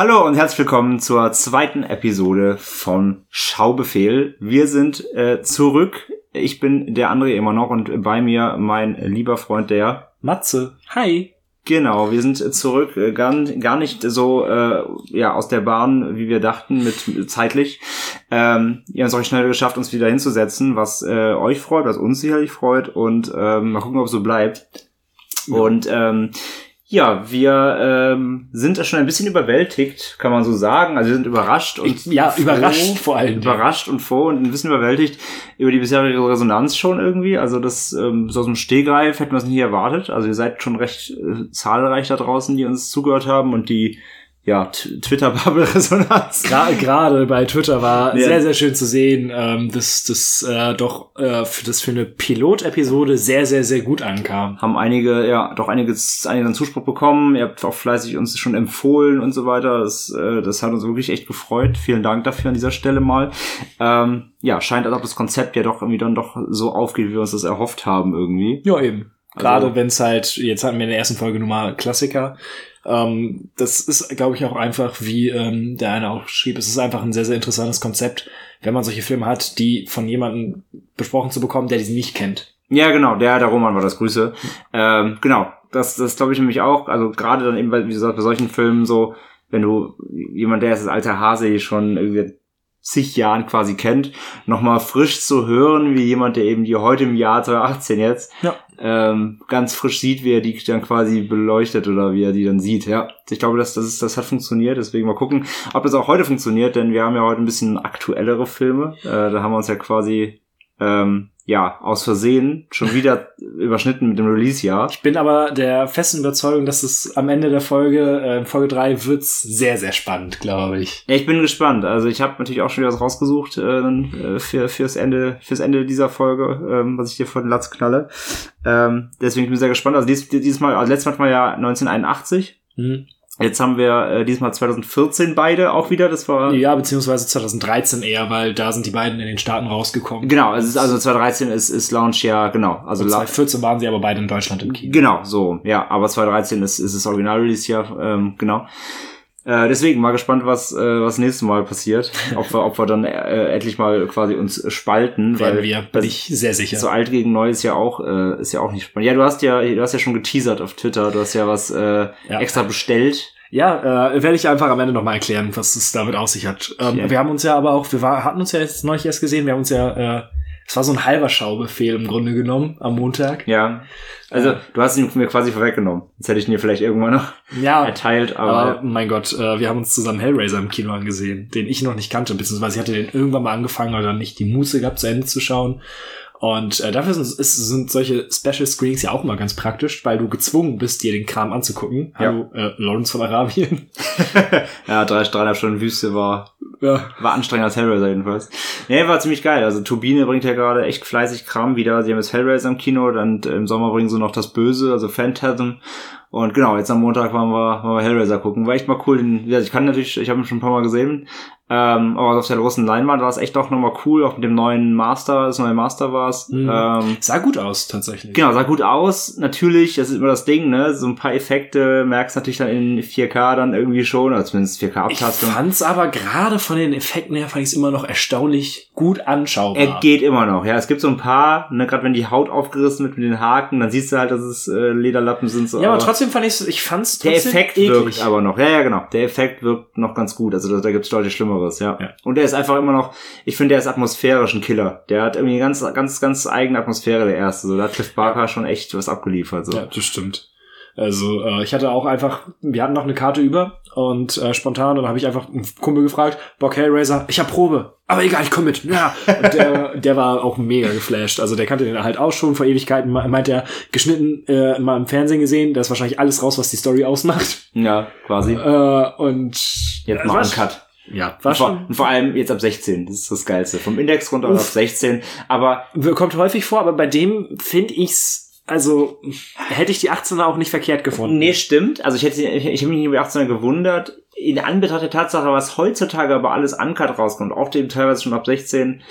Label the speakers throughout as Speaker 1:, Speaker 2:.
Speaker 1: Hallo und herzlich willkommen zur zweiten Episode von Schaubefehl. Wir sind äh, zurück. Ich bin der André immer noch und bei mir mein lieber Freund der
Speaker 2: Matze. Hi.
Speaker 1: Genau, wir sind zurück, äh, gar, gar nicht so äh, ja aus der Bahn, wie wir dachten, mit zeitlich. Ähm, ihr habt es euch schnell geschafft, uns wieder hinzusetzen, was äh, euch freut, was uns sicherlich freut und ähm, mal gucken, ob es so bleibt. Ja. Und ähm, ja, wir ähm, sind schon ein bisschen überwältigt, kann man so sagen. Also wir sind überrascht und
Speaker 2: ja, froh, überrascht vor allem.
Speaker 1: Überrascht und froh und ein bisschen überwältigt über die bisherige Resonanz schon irgendwie. Also das ähm, so aus dem Stehgreif hätten wir es nicht erwartet. Also ihr seid schon recht äh, zahlreich da draußen, die uns zugehört haben und die ja, Twitter-Bubble-Resonanz.
Speaker 2: Gerade bei Twitter war ja. sehr, sehr schön zu sehen, ähm, dass das äh, doch äh, für, das für eine Pilot-Episode sehr, sehr, sehr gut ankam.
Speaker 1: Haben einige, ja, doch einiges, einigen Zuspruch bekommen. Ihr habt auch fleißig uns schon empfohlen und so weiter. Das, äh, das hat uns wirklich echt gefreut. Vielen Dank dafür an dieser Stelle mal. Ähm, ja, scheint, als ob das Konzept ja doch irgendwie dann doch so aufgeht, wie wir uns das erhofft haben irgendwie.
Speaker 2: Ja, eben. Also Gerade wenn es halt, jetzt hatten wir in der ersten Folge nun mal Klassiker, ähm, das ist, glaube ich, auch einfach, wie ähm, der eine auch schrieb, es ist einfach ein sehr, sehr interessantes Konzept, wenn man solche Filme hat, die von jemandem besprochen zu bekommen, der die nicht kennt.
Speaker 1: Ja, genau, der, der Roman war das Grüße. Ähm, genau, das, das glaube ich nämlich auch, also gerade dann eben, wie gesagt, bei solchen Filmen so, wenn du jemand, der ist das alte Hase schon irgendwie zig Jahren quasi kennt, nochmal frisch zu hören, wie jemand, der eben die heute im Jahr 2018 jetzt ja. ähm, ganz frisch sieht, wie er die dann quasi beleuchtet oder wie er die dann sieht. Ja, ich glaube, dass das, ist, das hat funktioniert. Deswegen mal gucken, ob das auch heute funktioniert, denn wir haben ja heute ein bisschen aktuellere Filme. Äh, da haben wir uns ja quasi ähm, ja, aus Versehen schon wieder überschnitten mit dem Release-Jahr.
Speaker 2: Ich bin aber der festen Überzeugung, dass es am Ende der Folge, äh, Folge 3, wird's sehr, sehr spannend, glaube ich.
Speaker 1: Ja, ich bin gespannt. Also ich habe natürlich auch schon wieder was rausgesucht äh, äh, für, fürs, Ende, fürs Ende dieser Folge, ähm, was ich dir vor den Latz knalle. Ähm, deswegen bin ich sehr gespannt. Also dies, dieses Mal, also letztes Mal war ja 1981. Mhm. Jetzt haben wir äh, diesmal 2014 beide auch wieder. Das war
Speaker 2: ja beziehungsweise 2013 eher, weil da sind die beiden in den Staaten rausgekommen.
Speaker 1: Genau, also, also 2013 ist, ist Launch ja genau. Also
Speaker 2: Und 2014 waren sie aber beide in Deutschland im Kino.
Speaker 1: Genau, so ja. Aber 2013 ist, ist das Original Release ja ähm, genau. Äh, deswegen mal gespannt, was äh, was nächstes Mal passiert. Ob wir, ob wir dann äh, endlich mal quasi uns spalten.
Speaker 2: Werden weil wir, bin ich sehr sicher.
Speaker 1: So alt gegen neu ist ja auch äh, ist ja auch nicht spannend. Ja, du hast ja du hast ja schon geteasert auf Twitter. Du hast ja was äh, ja. extra bestellt.
Speaker 2: Ja, äh, werde ich einfach am Ende nochmal erklären, was es damit auf sich hat. Ähm, okay. Wir haben uns ja aber auch, wir war, hatten uns ja jetzt neulich erst gesehen, wir haben uns ja äh, es war so ein halber Schaubefehl im Grunde genommen am Montag.
Speaker 1: Ja. Also, du hast ihn mir quasi vorweggenommen. Jetzt hätte ich ihn dir vielleicht irgendwann noch ja, erteilt, aber. aber
Speaker 2: mein Gott, äh, wir haben uns zusammen Hellraiser im Kino angesehen, den ich noch nicht kannte, beziehungsweise ich hatte den irgendwann mal angefangen, dann nicht die Muße gehabt, zu Ende zu schauen. Und äh, dafür sind, ist, sind solche Special Screenings ja auch immer ganz praktisch, weil du gezwungen bist, dir den Kram anzugucken. Ja. Hallo, äh, Lawrence von Arabien.
Speaker 1: ja, drei, dreieinhalb Stunden Wüste war, ja. war anstrengender als Hellraiser jedenfalls. Nee, war ziemlich geil. Also Turbine bringt ja gerade echt fleißig Kram wieder. Sie haben jetzt Hellraiser im Kino, und im Sommer bringen sie noch das Böse, also Phantasm. Und genau, jetzt am Montag waren wir, waren wir Hellraiser gucken. War echt mal cool. Den, ja, ich kann natürlich, ich habe ihn schon ein paar Mal gesehen, ähm, aber auf der großen Leinwand war es echt auch nochmal cool, auch mit dem neuen Master, das neue Master war es. Mhm.
Speaker 2: Ähm, sah gut aus, tatsächlich.
Speaker 1: Genau, sah gut aus. Natürlich, das ist immer das Ding, ne? So ein paar Effekte merkst du natürlich dann in 4K dann irgendwie schon, oder zumindest 4K-Abtastung.
Speaker 2: Ich fand's aber gerade von den Effekten her, fand ich es immer noch erstaunlich gut anschaubar.
Speaker 1: Er geht immer noch, ja. Es gibt so ein paar, ne, gerade wenn die Haut aufgerissen wird mit den Haken, dann siehst du halt, dass es äh, Lederlappen sind.
Speaker 2: So, ja, aber, trotzdem fand ich's, ich fand's
Speaker 1: trotzdem Der Effekt eklig. wirkt aber noch. Ja, ja, genau. Der Effekt wirkt noch ganz gut. Also da, da gibt's deutlich Schlimmeres anderes, ja. ja. Und der ist einfach immer noch, ich finde, der ist atmosphärisch ein Killer. Der hat irgendwie ganz, ganz, ganz eigene Atmosphäre, der erste. So, da hat Cliff Barker schon echt was abgeliefert. So.
Speaker 2: Ja, das stimmt. Also äh, ich hatte auch einfach, wir hatten noch eine Karte über und äh, spontan, dann habe ich einfach einen Kumpel gefragt, Bock Hellraiser, ich hab Probe, aber egal, ich komm mit. Ja, und der, der war auch mega geflasht. Also der kannte den halt auch schon vor Ewigkeiten, meint er, geschnitten äh, mal im Fernsehen gesehen, da ist wahrscheinlich alles raus, was die Story ausmacht.
Speaker 1: Ja, quasi.
Speaker 2: Äh, und
Speaker 1: jetzt mal ein Cut.
Speaker 2: Ja,
Speaker 1: war schon. Und vor allem jetzt ab 16, das ist das Geilste. Vom Index runter Uff. auf 16, aber.
Speaker 2: Kommt häufig vor, aber bei dem finde ich's, also, hätte ich die 18er auch nicht verkehrt gefunden.
Speaker 1: Nee, stimmt. Also ich hätte, ich, ich habe mich über die 18er gewundert. In Anbetracht der Tatsache, was heutzutage aber alles uncut rauskommt, auch dem teilweise schon ab 16,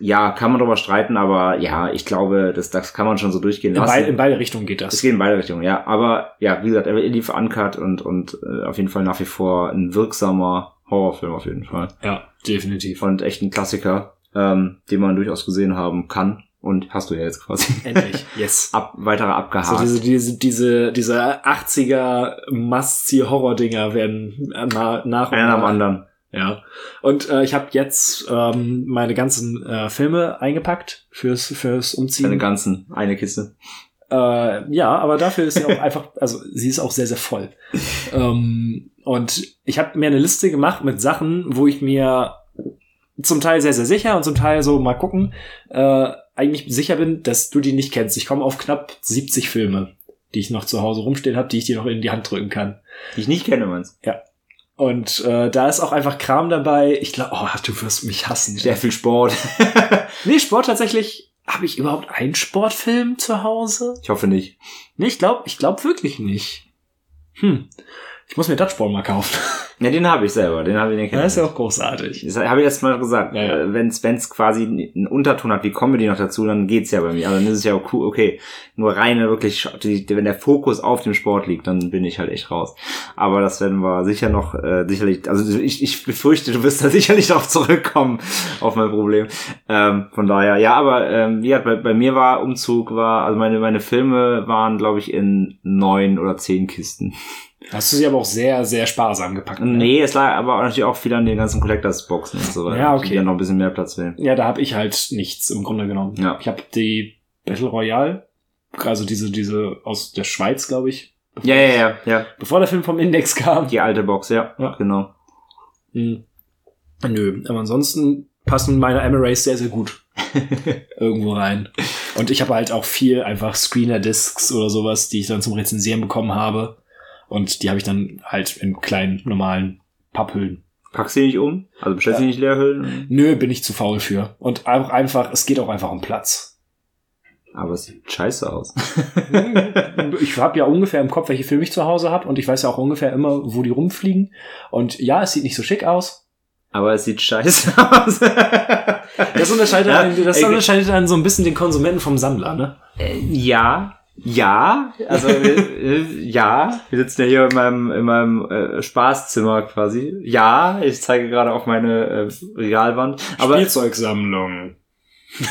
Speaker 1: ja, kann man drüber streiten, aber ja, ich glaube, das, das kann man schon so durchgehen
Speaker 2: In,
Speaker 1: lassen.
Speaker 2: beid, in beide Richtungen geht
Speaker 1: Es
Speaker 2: das.
Speaker 1: geht in beide Richtungen, ja. Aber ja, wie gesagt, er lief uncut und, und äh, auf jeden Fall nach wie vor ein wirksamer Horrorfilm auf jeden Fall.
Speaker 2: Ja, definitiv.
Speaker 1: Und echt ein Klassiker, ähm, den man durchaus gesehen haben kann. Und hast du ja jetzt quasi
Speaker 2: Endlich. Yes.
Speaker 1: ab, weitere abgehakt.
Speaker 2: So diese, diese, diese, diese 80er Must-See-Horror-Dinger werden äh, na, nach und
Speaker 1: Einer am
Speaker 2: nach.
Speaker 1: anderen.
Speaker 2: Ja. Und äh, ich habe jetzt ähm, meine ganzen äh, Filme eingepackt fürs, fürs Umziehen.
Speaker 1: ganzen, eine Kiste.
Speaker 2: Äh, ja, aber dafür ist sie auch einfach, also sie ist auch sehr, sehr voll. ähm, und ich habe mir eine Liste gemacht mit Sachen, wo ich mir zum Teil sehr, sehr sicher und zum Teil so mal gucken, äh, eigentlich sicher bin, dass du die nicht kennst. Ich komme auf knapp 70 Filme, die ich noch zu Hause rumstehen habe, die ich dir noch in die Hand drücken kann.
Speaker 1: Die ich nicht kenne, meinst
Speaker 2: Und äh, da ist auch einfach Kram dabei. Ich glaube, oh, du wirst mich hassen.
Speaker 1: Sehr viel Sport.
Speaker 2: Nee, Sport tatsächlich. Habe ich überhaupt einen Sportfilm zu Hause?
Speaker 1: ich hoffe nicht.
Speaker 2: Nee, ich glaube ich glaub wirklich nicht. Hm. Ich muss mir Dodgeball mal kaufen.
Speaker 1: Ja, den habe ich selber. Den habe ich den kenn
Speaker 2: Das ist ja auch großartig.
Speaker 1: Das habe ich jetzt mal gesagt.
Speaker 2: Ja, ja.
Speaker 1: Äh, Wenn's wenn's quasi einen Unterton hat wie Comedy noch dazu, dann geht's ja bei mir. Aber dann ist es ja auch cool, okay. Nur reine wirklich, wenn der Fokus auf dem Sport liegt, dann bin ich halt echt raus. Aber das werden wir sicher noch, äh, sicherlich, also ich, ich befürchte, du wirst da sicherlich darauf zurückkommen, auf mein Problem. Ähm, von daher, ja, aber ähm, wie gesagt, bei, bei mir war Umzug, war, also meine, meine Filme waren, glaube ich, in neun oder zehn Kisten.
Speaker 2: Hast du sie aber auch sehr, sehr sparsam gepackt. ne?
Speaker 1: Nee, es lag aber natürlich auch viel an den ganzen Collectors-Boxen und so weiter.
Speaker 2: Ja, okay.
Speaker 1: Die dann noch ein bisschen mehr Platz will.
Speaker 2: Ja, da habe ich halt nichts im Grunde genommen.
Speaker 1: Ja.
Speaker 2: Ich habe die Battle Royale, also diese, diese aus der Schweiz, glaube ich.
Speaker 1: Ja, ja, ja, ja.
Speaker 2: Bevor der Film vom Index kam.
Speaker 1: Die alte Box, ja.
Speaker 2: Ja.
Speaker 1: Genau.
Speaker 2: Hm. Nö, aber ansonsten passen meine Emirates sehr, sehr gut irgendwo rein. Und ich habe halt auch viel einfach Screener-Discs oder sowas, die ich dann zum Rezensieren bekommen habe. Und die habe ich dann halt in kleinen, normalen Papphüllen.
Speaker 1: Packst du die nicht um? Also bestellst du die nicht Leerhüllen?
Speaker 2: Nö, bin ich zu faul für. Und auch einfach, es geht auch einfach um Platz.
Speaker 1: Aber es sieht scheiße aus.
Speaker 2: ich habe ja ungefähr im Kopf, welche Filme ich zu Hause habe und ich weiß ja auch ungefähr immer, wo die rumfliegen. Und ja, es sieht nicht so schick aus.
Speaker 1: Aber es sieht scheiße aus.
Speaker 2: Das unterscheidet,
Speaker 1: Ja,
Speaker 2: einen, das
Speaker 1: ey,
Speaker 2: unterscheidet dann so ein bisschen den Konsumenten vom Sammler, ne?
Speaker 1: Äh, ja. Ja, also ja, wir sitzen ja hier in meinem, in meinem äh, Spaßzimmer quasi. Ja, ich zeige gerade auf meine äh, Regalwand. Aber
Speaker 2: Spielzeugsammlung.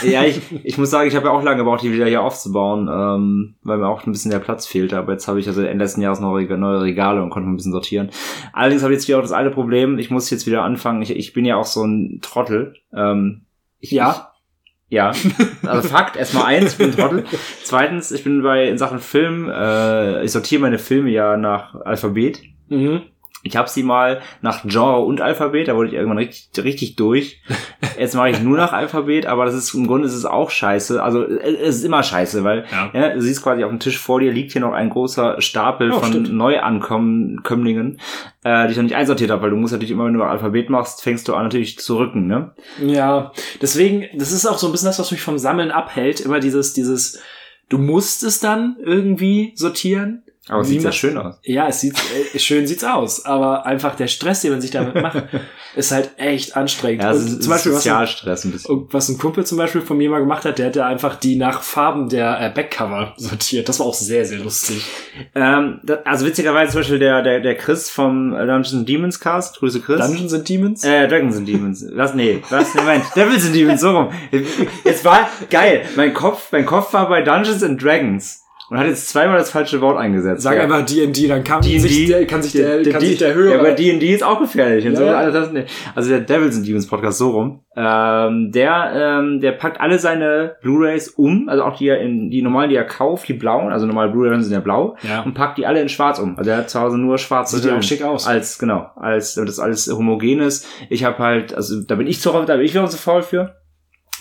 Speaker 1: ja, ich, ich muss sagen, ich habe ja auch lange gebraucht, die wieder hier aufzubauen, ähm, weil mir auch ein bisschen der Platz fehlte. Aber jetzt habe ich also Ende letzten Jahres noch neue Regale und konnte ein bisschen sortieren. Allerdings habe ich jetzt wieder auch das alte Problem. Ich muss jetzt wieder anfangen. Ich, ich bin ja auch so ein Trottel. Ähm, ich,
Speaker 2: Ja.
Speaker 1: Ich, ja. Also Fakt, erstmal eins, ich bin Trottel. Zweitens, ich bin bei in Sachen Film, äh, ich sortiere meine Filme ja nach Alphabet.
Speaker 2: Mhm.
Speaker 1: Ich habe sie mal nach Genre und Alphabet, da wurde ich irgendwann richtig, richtig durch. Jetzt mache ich nur nach Alphabet, aber das ist im Grunde ist es auch scheiße. Also äh, es ist immer scheiße, weil
Speaker 2: Ja.
Speaker 1: ja, du siehst quasi auf dem Tisch vor dir liegt hier noch ein großer Stapel
Speaker 2: Ja,
Speaker 1: von
Speaker 2: stimmt.
Speaker 1: Neuankömmlingen, äh, die ich noch nicht einsortiert habe, weil du musst natürlich immer, wenn du Alphabet machst, fängst du an natürlich zu rücken, ne?
Speaker 2: Ja, deswegen, das ist auch so ein bisschen das, was mich vom Sammeln abhält. Immer dieses, dieses, du musst es dann irgendwie sortieren.
Speaker 1: Aber es sieht sehr schön aus.
Speaker 2: Ja, es sieht, äh, schön sieht's aus, aber einfach der Stress, den man sich damit macht, ist halt echt anstrengend.
Speaker 1: Ja, ist,
Speaker 2: zum Beispiel,
Speaker 1: Sozialstress ein bisschen.
Speaker 2: was ein Kumpel zum Beispiel von mir mal gemacht hat, der hat ja einfach die nach Farben der äh, Backcover sortiert. Das war auch sehr, sehr lustig.
Speaker 1: Ähm, da, also witzigerweise zum Beispiel der, der, der Chris vom Dungeons and Demons Cast, Grüße Chris.
Speaker 2: Dungeons and Demons?
Speaker 1: Äh, Dragons and Demons. Was? Nee, was? Moment. Devils and Demons, so rum. Jetzt war, geil. Mein Kopf, mein Kopf war bei Dungeons and Dragons. Und hat jetzt zweimal das falsche Wort eingesetzt.
Speaker 2: Sag
Speaker 1: ja.
Speaker 2: einfach D&D, dann kann
Speaker 1: D&D,
Speaker 2: sich der, kann sich der, kann sich der
Speaker 1: Ja,
Speaker 2: Hörer...
Speaker 1: aber D&D ist auch gefährlich.
Speaker 2: Ja,
Speaker 1: so,
Speaker 2: ja.
Speaker 1: also, also der Devils and Demons Podcast so rum. Ähm, der, ähm, der packt alle seine Blu-Rays um, also auch die, er in, die normalen, die er kauft, die blauen, also normale Blu-Rays sind ja blau,
Speaker 2: Ja.
Speaker 1: und packt die alle in schwarz um. Also er hat zu Hause nur schwarze
Speaker 2: Sieht ja auch schick aus.
Speaker 1: Als, genau, als, das alles homogen ist. Ich habe halt, also da bin ich zu, da bin ich wieder zu faul für.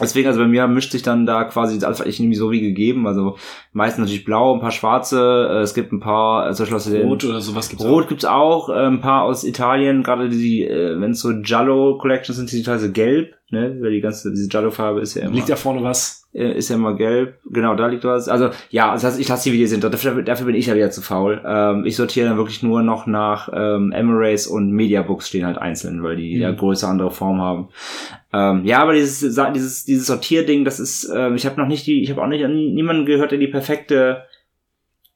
Speaker 1: Deswegen, also bei mir mischt sich dann da quasi alles eigentlich irgendwie so wie gegeben. Also meistens natürlich blau, ein paar schwarze, äh, es gibt ein paar, äh, zum Beispiel aus den,
Speaker 2: Rot oder sowas gibt's
Speaker 1: Rot gibt's auch, äh, ein paar aus Italien, gerade die, äh, wenn es so Giallo Collections sind, die teilweise gelb. ne? Weil die ganze, diese Giallo-Farbe ist ja immer.
Speaker 2: Liegt da vorne was?
Speaker 1: Äh, ist ja immer gelb. Genau, da liegt was. Also ja, das heißt, ich lasse die, die sind. Dafür, dafür bin ich ja wieder zu faul. Ähm, ich sortiere dann wirklich nur noch nach ähm, Emirates und Mediabooks stehen halt einzeln, weil die
Speaker 2: Mhm.
Speaker 1: ja größere andere Form haben. Ähm, ja, aber dieses dieses dieses Sortierding, das ist, ähm, ich habe noch nicht die, ich habe auch nicht nie, niemanden gehört, der die perfekte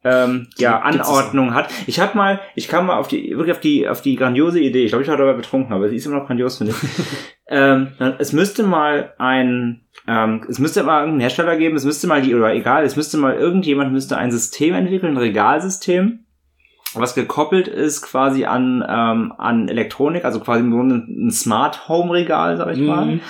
Speaker 1: ähm, ja, Anordnung hat. Ich habe mal, ich kam mal auf die, wirklich auf die, auf die grandiose Idee. Ich glaube, ich war dabei betrunken, aber sie ist immer noch grandios, finde ich. ähm, es müsste mal ein, ähm, es müsste mal irgendeinen Hersteller geben, es müsste mal die, oder egal, es müsste mal irgendjemand müsste ein System entwickeln, ein Regalsystem, was gekoppelt ist quasi an, ähm, an Elektronik, also quasi im Grunde ein Smart Home Regal, sag ich mal
Speaker 2: Mhm.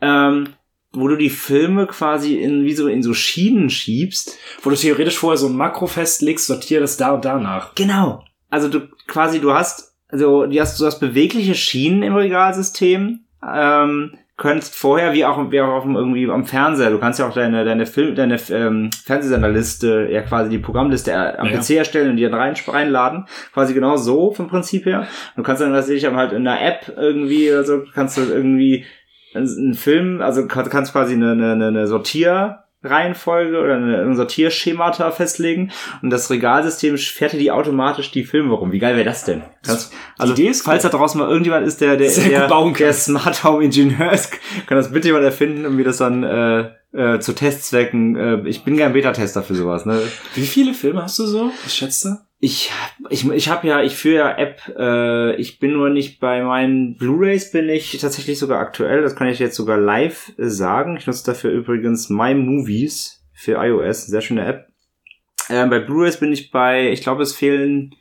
Speaker 1: ähm, wo du die Filme quasi in wie so in so Schienen schiebst.
Speaker 2: Wo du theoretisch vorher so ein Makro festlegst, sortier das da und danach.
Speaker 1: Genau. Also du quasi du hast also du hast du hast bewegliche Schienen im Regalsystem. Ähm, könntest vorher wie auch wie auch auf dem, irgendwie am Fernseher. Du kannst ja auch deine deine Film deine ähm, Fernsehsenderliste ja quasi die Programmliste äh, am
Speaker 2: Ja.
Speaker 1: PC erstellen und die dann rein, reinladen. Quasi genau so vom Prinzip her. Du kannst dann natürlich halt in einer App irgendwie oder so kannst du irgendwie einen Film, also kann- kannst quasi eine, eine, eine Sortierreihenfolge oder ein Sortierschemata festlegen und das Regalsystem fährt dir die automatisch die Filme rum. Wie geil wäre das denn? Kannst, also falls da draußen mal irgendjemand ist, der der, der, der Smart Home Ingenieur ist, kann das bitte jemand erfinden und mir das dann äh, äh, zu Testzwecken. Äh, ich bin kein Beta-Tester für sowas. Ne?
Speaker 2: Wie viele Filme hast du so? Was schätzt du?
Speaker 1: Ich ich ich habe ja ich führe ja App. Äh, ich bin nur nicht bei meinen Blu-rays bin ich tatsächlich sogar aktuell. Das kann ich jetzt sogar live sagen. Ich nutze dafür übrigens My Movies für iOS, sehr schöne App. Äh, bei Blu-rays bin ich bei, ich glaube, es fehlen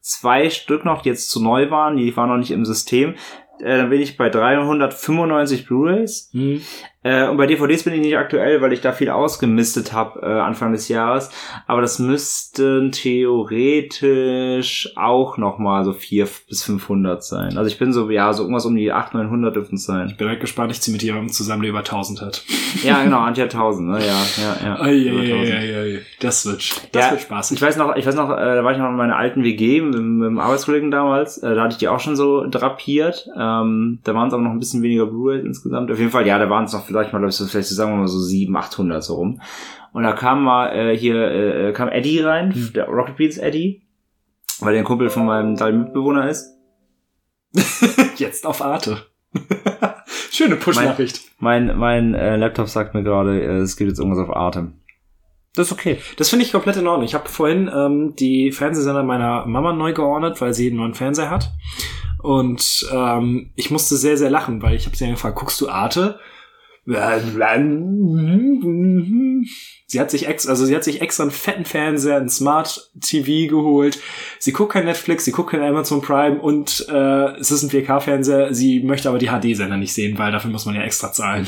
Speaker 1: zwei Stück noch, die jetzt zu neu waren. Die waren noch nicht im System. Äh, dann bin ich bei 395 Blu-rays.
Speaker 2: Hm.
Speaker 1: Äh, und bei DVDs bin ich nicht aktuell, weil ich da viel ausgemistet habe äh, Anfang des Jahres. Aber das müssten theoretisch auch noch mal so 400 bis 500 sein. Also ich bin so, ja, so irgendwas um die 800, 900 dürften es sein.
Speaker 2: Bin halt gespannt, ich ziehe mit jemandem zusammen, der über 1000 hat.
Speaker 1: Ja, genau, Antje hat 1000, ne? Ja, ja, ja.
Speaker 2: Ei, ei,
Speaker 1: 1000.
Speaker 2: ei. Das wird, das
Speaker 1: Ja,
Speaker 2: wird spaßig.
Speaker 1: Ich weiß noch, ich weiß noch, äh, da war ich noch in meiner alten WG mit, mit dem Arbeitskollegen damals. Äh, da hatte ich die auch schon so drapiert. Ähm, da waren es aber noch ein bisschen weniger Blu-rays insgesamt. Auf jeden Fall, ja, da waren es noch vielleicht mal, glaube ich, so, vielleicht so, sagen wir mal so 700, 800 so rum. Und da kam mal äh, hier, äh, kam Eddie rein,
Speaker 2: Hm.
Speaker 1: der Rocket Beats Eddie, weil der ein Kumpel von meinem drei Mitbewohner ist.
Speaker 2: Jetzt auf Arte. Schöne Push-Nachricht.
Speaker 1: Mein, mein äh, Laptop sagt mir gerade, äh, es geht jetzt irgendwas auf Atem. Das ist okay.
Speaker 2: Das finde ich komplett in Ordnung. Ich habe vorhin ähm, die Fernsehsender meiner Mama neu geordnet, weil sie einen neuen Fernseher hat. Und ähm, ich musste sehr, sehr lachen, weil ich habe sie gefragt, guckst du Arte? Sie hat sich extra, also sie hat sich extra einen fetten Fernseher, einen Smart TV geholt. Sie guckt kein Netflix, sie guckt kein Amazon Prime und äh, es ist ein 4K-Fernseher. Sie möchte aber die HD-Sender nicht sehen, weil dafür muss man ja extra zahlen.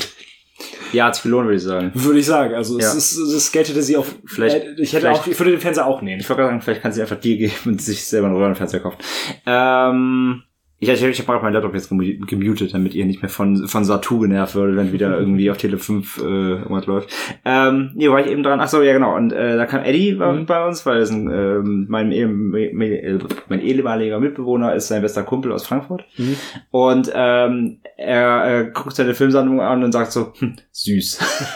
Speaker 1: Ja, hat's gelohnt, würde ich sagen.
Speaker 2: Würde ich sagen. Also
Speaker 1: Ja.
Speaker 2: es ist, es geltete sie auf.
Speaker 1: Vielleicht-
Speaker 2: äh, ich hätte
Speaker 1: vielleicht-
Speaker 2: auch, ich würde den Fernseher auch nehmen.
Speaker 1: Ich wollte gerade sagen, vielleicht kann sie einfach dir geben und sich selber einen Röhrenfernseher kaufen. Ähm, ich, ich, ich habe auch meinen Laptop jetzt gemu- gemutet, damit ihr nicht mehr von, von Satu genervt würdet, wenn wieder irgendwie auf Tele 5 äh, irgendwas läuft. Ähm, nee, war ich eben dran. Ach so, ja genau. Und äh, da kam Eddie bei,
Speaker 2: Mhm.
Speaker 1: bei uns, weil das ein, ähm, mein, mein, mein ehemaliger Mitbewohner ist sein bester Kumpel aus Frankfurt.
Speaker 2: Mhm.
Speaker 1: Und ähm, er äh, guckt seine Filmsammlung an und sagt so, hm, süß.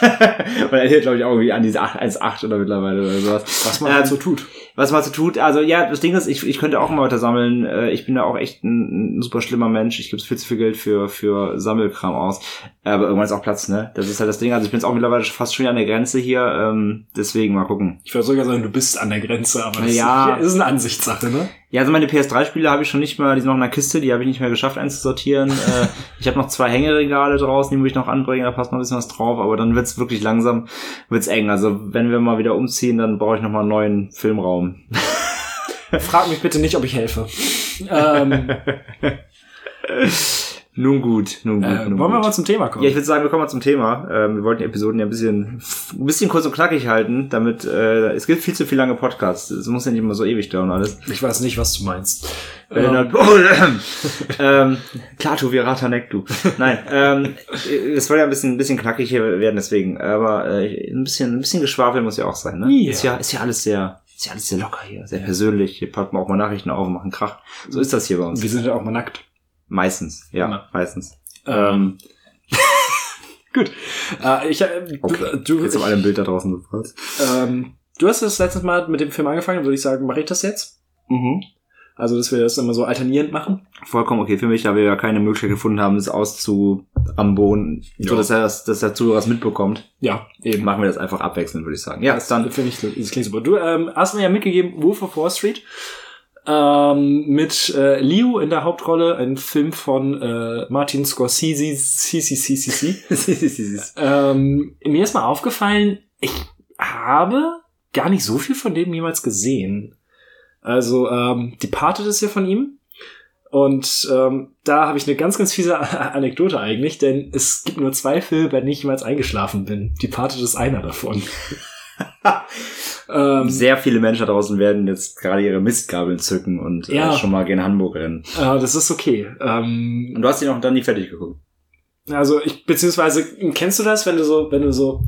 Speaker 1: Weil er hält, glaube ich, auch irgendwie an diese 8 1,8 oder mittlerweile oder sowas.
Speaker 2: Was man
Speaker 1: Ähm,
Speaker 2: halt so tut.
Speaker 1: Was man so tut, also ja, das Ding ist, ich, ich könnte auch mal weiter sammeln. Äh, Ich bin da auch echt ein, ein super schlimmer Mensch. Ich gebe viel zu viel Geld für, für Sammelkram aus. Aber irgendwann ist auch Platz, ne? Das ist halt das Ding. Also ich bin jetzt auch mittlerweile fast schon wieder an der Grenze hier. Ähm, deswegen mal gucken.
Speaker 2: Ich würde sogar sagen, du bist an der Grenze, aber das
Speaker 1: Ja.
Speaker 2: ist, ist eine Ansichtssache, ne?
Speaker 1: Ja, also meine PS3-Spiele habe ich schon nicht mehr, die sind noch in der Kiste, die habe ich nicht mehr geschafft einzusortieren. äh, ich habe noch zwei Hängeregale draußen, die muss ich noch anbringen, da passt noch ein bisschen was drauf, aber dann wird's wirklich langsam, wird's eng. Also wenn wir mal wieder umziehen, dann brauche ich noch mal einen neuen Filmraum.
Speaker 2: Frag mich bitte nicht, ob ich helfe. ähm,
Speaker 1: nun gut, nun gut.
Speaker 2: äh,
Speaker 1: nun
Speaker 2: wollen wir
Speaker 1: gut.
Speaker 2: mal zum Thema kommen?
Speaker 1: Ja, ich würde sagen, wir kommen mal zum Thema. Ähm, wir wollten die Episoden ja ein bisschen, ein bisschen kurz und knackig halten, damit äh, es gibt viel zu viel lange Podcasts. Es muss ja nicht immer so ewig dauern alles.
Speaker 2: Ich weiß nicht, was du meinst. Ähm,
Speaker 1: dann, ähm, klar, tu wie Ratanek, du. Nein, ähm, es soll ja ein bisschen, ein bisschen knackig hier werden, deswegen. Aber äh, ein bisschen, ein bisschen Geschwafel muss ja auch sein, ne?
Speaker 2: Ja.
Speaker 1: Ist ja, ist ja alles sehr, ist ja alles sehr locker hier, sehr persönlich. Hier packen wir auch mal Nachrichten auf und machen Krach. So ist das hier bei uns.
Speaker 2: wir sind ja auch mal nackt.
Speaker 1: Meistens, ja,
Speaker 2: Immer.
Speaker 1: meistens.
Speaker 2: Ähm, Gut. Äh, ich, äh,
Speaker 1: Okay.
Speaker 2: du,
Speaker 1: Jetzt auf einem Bild da draußen
Speaker 2: ähm, du hast das letztes Mal mit dem Film angefangen, würde ich sagen, mache ich das jetzt?
Speaker 1: Mhm.
Speaker 2: Also, dass wir das immer so alternierend machen.
Speaker 1: Vollkommen okay für mich, da wir ja keine Möglichkeit gefunden haben, das auszurambonen,
Speaker 2: Ja.
Speaker 1: so dass er das, dass der Zuhörer was mitbekommt.
Speaker 2: Ja, eben.
Speaker 1: Machen wir das einfach abwechselnd, würde ich sagen. Ja,
Speaker 2: Das
Speaker 1: dann.
Speaker 2: finde ich, das klingt super. Du ähm, hast mir ja mitgegeben, Wolf of Wall Street. Ähm, mit äh, Leo in der Hauptrolle, ein Film von äh, Martin Scorsese. Ähm, mir ist mal aufgefallen, ich habe gar nicht so viel von dem jemals gesehen. Also, ähm, Departed ist ja von ihm. Und ähm, da habe ich eine ganz, ganz fiese Anekdote eigentlich, denn es gibt nur zwei Filme, bei denen ich jemals eingeschlafen bin. Departed ist einer davon. ähm,
Speaker 1: Sehr viele Menschen da draußen werden jetzt gerade ihre Mistgabeln zücken und
Speaker 2: Ja.
Speaker 1: äh, schon mal gen Hamburg rennen.
Speaker 2: äh, das ist okay. Ähm,
Speaker 1: Und du hast ihn auch dann nie fertig geguckt.
Speaker 2: Also ich, beziehungsweise, kennst du das, wenn du so, wenn du so,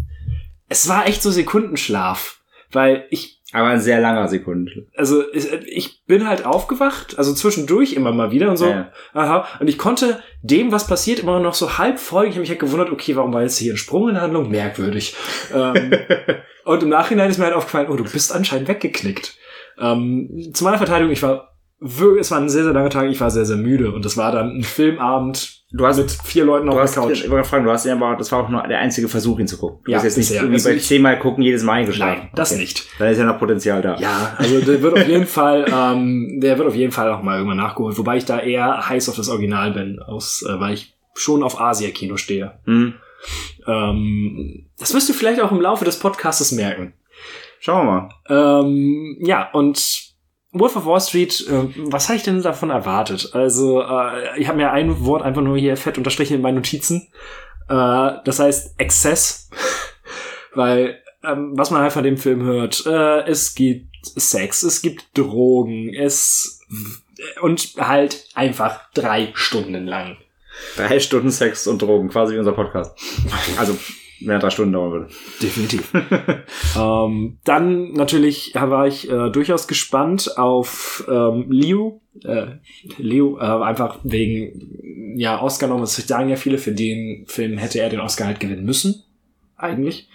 Speaker 2: es war echt so Sekundenschlaf, weil ich,
Speaker 1: Aber ein sehr langer Sekunde.
Speaker 2: also ich, bin halt aufgewacht, also zwischendurch immer mal wieder und so,
Speaker 1: Ja,
Speaker 2: aha, und ich konnte dem, was passiert, immer noch so halb folgen. Ich habe mich halt gewundert, okay, warum war jetzt hier ein Sprung in der Handlung? Merkwürdig. ähm, und im Nachhinein ist mir halt aufgefallen, oh, du bist anscheinend weggeknickt. Ähm, zu meiner Verteidigung, ich war wirklich, es war ein sehr, sehr langer Tag, ich war sehr, sehr müde und das war dann ein Filmabend
Speaker 1: Du hast,
Speaker 2: mit vier Leuten auf der
Speaker 1: hast,
Speaker 2: Couch.
Speaker 1: ich wollte fragen, du hast ja aber, das war auch nur der einzige Versuch, ihn zu gucken. Du
Speaker 2: Ja,
Speaker 1: bist jetzt nicht irgendwie
Speaker 2: Also
Speaker 1: bei zehnmal gucken, jedes Mal eingeschlafen.
Speaker 2: Nein, das
Speaker 1: Okay.
Speaker 2: nicht.
Speaker 1: Dann ist ja noch Potenzial da.
Speaker 2: Ja, also der wird auf jeden Fall, ähm, der wird auf jeden Fall auch mal irgendwann nachgeholt, wobei ich da eher heiß auf das Original bin, aus, äh, weil ich schon auf Asia-Kino stehe.
Speaker 1: Hm.
Speaker 2: Ähm, das wirst du vielleicht auch im Laufe des Podcasts merken.
Speaker 1: Schauen wir mal.
Speaker 2: Ähm, ja, und Wolf of Wall Street, äh, was habe ich denn davon erwartet? Also, äh, ich habe mir ein Wort einfach nur hier fett unterstrichen in meinen Notizen. Äh, das heißt Exzess. Weil, ähm, was man halt von dem Film hört, äh, es gibt Sex, es gibt Drogen, es und halt einfach drei Stunden lang.
Speaker 1: Drei Stunden Sex und Drogen, quasi wie unser Podcast. Also, er drei Stunden dauern würde.
Speaker 2: Definitiv. ähm, dann natürlich war ich äh, durchaus gespannt auf ähm, Leo. Äh, Leo, äh, einfach wegen ja Oscar noch, das sagen ja viele, für den Film hätte er den Oscar halt gewinnen müssen. Eigentlich.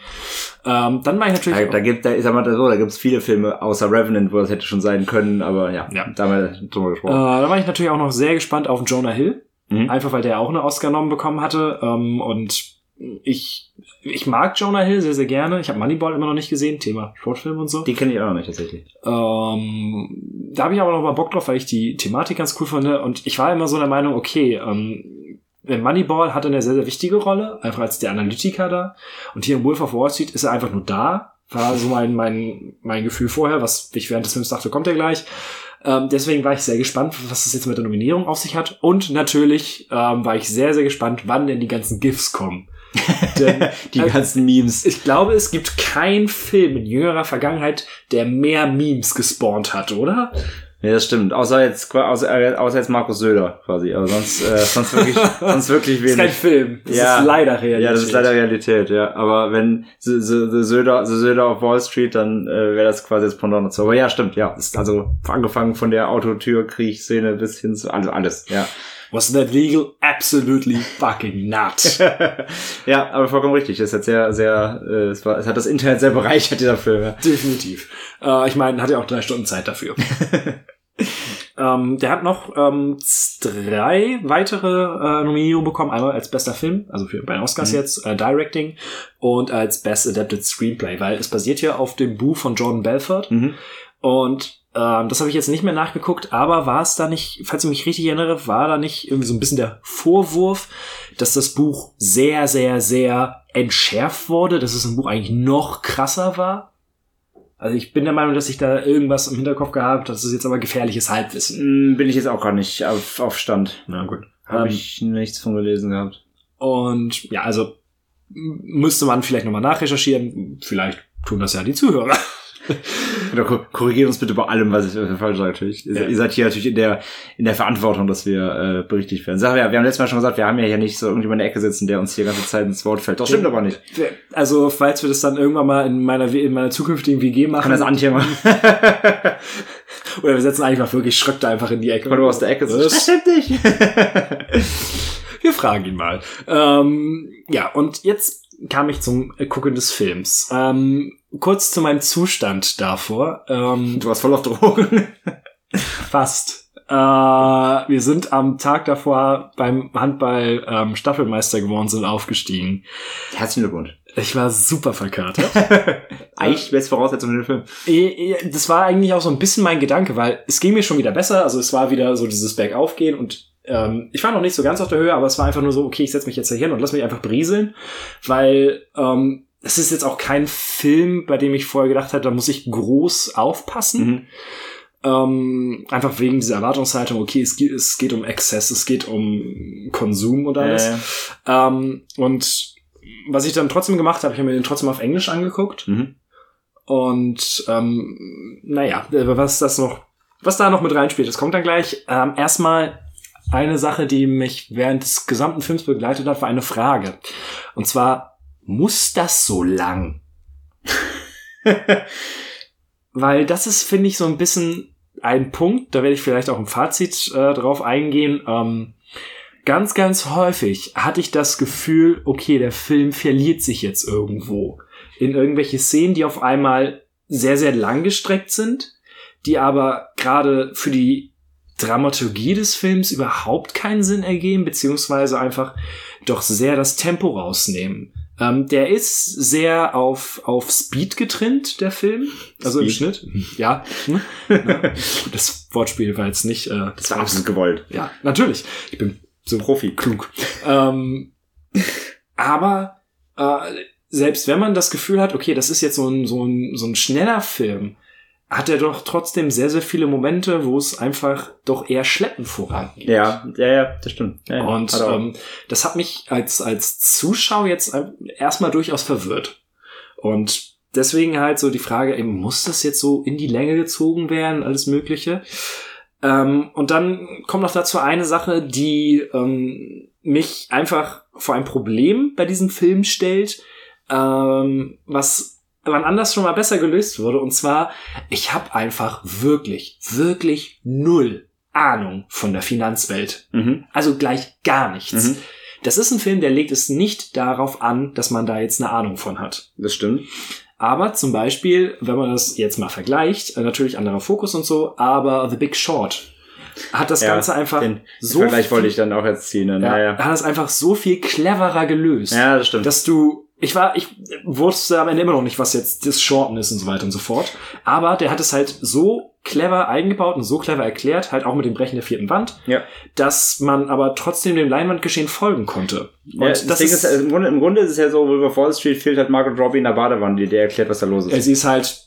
Speaker 2: Ähm, dann war ich natürlich.
Speaker 1: Da, da gibt, da, ich sag mal so, da gibt's viele Filme außer Revenant, wo das hätte schon sein können, aber ja,
Speaker 2: Ja.
Speaker 1: da haben wir drüber
Speaker 2: äh,
Speaker 1: gesprochen.
Speaker 2: da war ich natürlich auch noch sehr gespannt auf Jonah Hill.
Speaker 1: Mhm.
Speaker 2: Einfach weil der auch eine Oscar-Nom bekommen hatte. Ähm, und ich, ich mag Jonah Hill sehr, sehr gerne. Ich habe Moneyball immer noch nicht gesehen, Thema Sportfilm und so.
Speaker 1: Die kenne ich auch noch nicht tatsächlich.
Speaker 2: Ähm, da habe ich aber noch mal Bock drauf, weil ich die Thematik ganz cool fand. Und ich war immer so der Meinung, okay, ähm, Moneyball hat eine sehr, sehr wichtige Rolle, einfach als der Analytiker da. Und hier in Wolf of Wall Street ist er einfach nur da. War so mein, mein, mein Gefühl vorher, was ich während des Films dachte, kommt er gleich. Ähm, deswegen war ich sehr gespannt, was das jetzt mit der Nominierung auf sich hat. Und natürlich ähm, war ich sehr, sehr gespannt, wann denn die ganzen GIFs kommen. Denn
Speaker 1: Die
Speaker 2: äh,
Speaker 1: ganzen Memes.
Speaker 2: ich glaube, es gibt keinen Film in jüngerer Vergangenheit, der mehr Memes gespawnt hat, oder?
Speaker 1: Ja, das stimmt. Außer jetzt, außer, äh, außer jetzt Markus Söder quasi. Aber sonst, äh, sonst wirklich, sonst wirklich
Speaker 2: Das ist kein
Speaker 1: wenig.
Speaker 2: Film. Das
Speaker 1: Ja.
Speaker 2: ist leider Realität.
Speaker 1: Ja, das ist leider Realität, ja. Aber wenn the, Söder, the Söder auf Wall Street, dann äh, wäre das quasi das Pendant dazu. Aber ja, stimmt, ja. Ist also angefangen von der Autotür-Kriegsszene bis hin zu also alles, ja.
Speaker 2: Was that legal? Absolutely fucking not.
Speaker 1: ja, aber vollkommen richtig. Es hat sehr, sehr, äh, es, war, es hat das Internet sehr bereichert, dieser Film. Ja.
Speaker 2: Definitiv. Äh, ich meine, hat ja auch drei Stunden Zeit dafür. ähm, der hat noch ähm, drei weitere äh, Nominierungen bekommen. Einmal als bester Film, also für bei den Oscars
Speaker 1: Mhm.
Speaker 2: jetzt, äh, Directing und als Best Adapted Screenplay, weil es basiert ja auf dem Buch von Jordan Belfort.
Speaker 1: Mhm.
Speaker 2: Und ähm, das habe ich jetzt nicht mehr nachgeguckt, aber war es da nicht, falls ich mich richtig erinnere, war da nicht irgendwie so ein bisschen der Vorwurf, dass das Buch sehr, sehr, sehr entschärft wurde, dass es im Buch eigentlich noch krasser war? Also ich bin der Meinung, dass ich da irgendwas im Hinterkopf gehabt habe, das ist jetzt aber gefährliches Halbwissen.
Speaker 1: Mm, Bin ich jetzt auch gar nicht auf, auf Stand.
Speaker 2: Na gut.
Speaker 1: Habe
Speaker 2: Ähm,
Speaker 1: ich nichts von gelesen gehabt.
Speaker 2: Und ja, also müsste man vielleicht nochmal nachrecherchieren. Vielleicht tun das ja die Zuhörer.
Speaker 1: Korrigiert uns bitte bei allem, was ich falsch sage. Natürlich. Ihr,
Speaker 2: Ja.
Speaker 1: ihr seid hier natürlich in der in der Verantwortung, dass wir äh, berichtigt werden. Sag, ja, wir haben letztes Mal schon gesagt, wir haben ja hier nicht so irgendjemand in der Ecke sitzen, der uns hier ganze Zeit ins Wort fällt. Das stimmt aber nicht.
Speaker 2: Also, falls wir das dann irgendwann mal in meiner, in meiner zukünftigen WG machen.
Speaker 1: Kann das Antje machen?
Speaker 2: Oder wir setzen einfach wirklich Schröck da einfach in die Ecke.
Speaker 1: Weil du aus der Ecke sitzt. Das stimmt nicht.
Speaker 2: wir fragen ihn mal. Ähm, ja, und jetzt kam ich zum Gucken des Films. Ähm, kurz zu meinem Zustand davor. Ähm,
Speaker 1: du warst voll auf Drogen.
Speaker 2: fast. Äh, wir sind am Tag davor beim Handball ähm, Staffelmeister geworden, sind aufgestiegen.
Speaker 1: Herzlichen Glückwunsch.
Speaker 2: Ich war super verkatert.
Speaker 1: eigentlich beste Voraussetzung für den Film.
Speaker 2: Eh, eh, das war eigentlich auch so ein bisschen mein Gedanke, weil es ging mir schon wieder besser. Also es war wieder so dieses Bergaufgehen und ähm, ich war noch nicht so ganz auf der Höhe, aber es war einfach nur so, okay, ich setze mich jetzt hier hin und lass mich einfach brieseln, weil ähm, es ist jetzt auch kein Film, bei dem ich vorher gedacht hatte, da muss ich groß aufpassen. Mhm. Ähm, einfach wegen dieser Erwartungshaltung, okay, es geht, es geht um Exzess, es geht um Konsum und alles. Äh. Ähm, und was ich dann trotzdem gemacht habe, ich habe mir den trotzdem auf Englisch angeguckt. Mhm. Und ähm, naja, was das noch, was da noch mit reinspielt, das kommt dann gleich. Ähm, erstmal eine Sache, die mich während des gesamten Films begleitet hat, war eine Frage. Und zwar, muss das so lang? Weil das ist, finde ich, so ein bisschen ein Punkt, da werde ich vielleicht auch im Fazit äh, drauf eingehen. Ähm, ganz, ganz häufig hatte ich das Gefühl, okay, der Film verliert sich jetzt irgendwo in irgendwelche Szenen, die auf einmal sehr, sehr lang gestreckt sind, die aber gerade für die Dramaturgie des Films überhaupt keinen Sinn ergeben, beziehungsweise einfach doch sehr das Tempo rausnehmen. Ähm, der ist sehr auf, auf Speed getrimmt, der Film. Also Speed. im Schnitt. Ja. ja. Das Wortspiel war jetzt nicht. Äh,
Speaker 1: das war absolut gewollt.
Speaker 2: Ja, natürlich. Ich bin so Profi. Klug. ähm, aber äh, selbst wenn man das Gefühl hat, okay, das ist jetzt so ein, so ein, so ein schneller Film, hat er doch trotzdem sehr, sehr viele Momente, wo es einfach doch eher schleppend vorangeht.
Speaker 1: Ja, ja, ja, das stimmt. Ja, ja,
Speaker 2: und ähm, das hat mich als, als Zuschauer jetzt erstmal durchaus verwirrt. Und deswegen halt so die Frage, eben, muss das jetzt so in die Länge gezogen werden, alles Mögliche? Ähm, und dann kommt noch dazu eine Sache, die ähm, mich einfach vor ein Problem bei diesem Film stellt, ähm, was wann anders schon mal besser gelöst wurde. Und zwar, ich habe einfach wirklich, wirklich null Ahnung von der Finanzwelt. Mhm. Also gleich gar nichts. Mhm. Das ist ein Film, der legt es nicht darauf an, dass man da jetzt eine Ahnung von hat.
Speaker 1: Das stimmt.
Speaker 2: Aber zum Beispiel, wenn man das jetzt mal vergleicht, äh, natürlich anderer Fokus und so, aber The Big Short hat das ja, Ganze einfach
Speaker 1: den, so. Vergleich wollte ich dann auch jetzt ziehen. Ne?
Speaker 2: Ja, ja. Hat es einfach so viel cleverer gelöst.
Speaker 1: Ja, das stimmt.
Speaker 2: Dass du ich war, ich wusste am Ende immer noch nicht, was jetzt das Shorten ist und so weiter und so fort. Aber der hat es halt so clever eingebaut und so clever erklärt, halt auch mit dem Brechen der vierten Wand, ja. dass man aber trotzdem dem Leinwandgeschehen folgen konnte.
Speaker 1: Und ja, das, ist, ist im, Grunde, im Grunde ist es ja so, River Falls Street fehlt halt Margaret Robbie in der Badewanne, die der erklärt, was da los ist.
Speaker 2: Ja, sie ist halt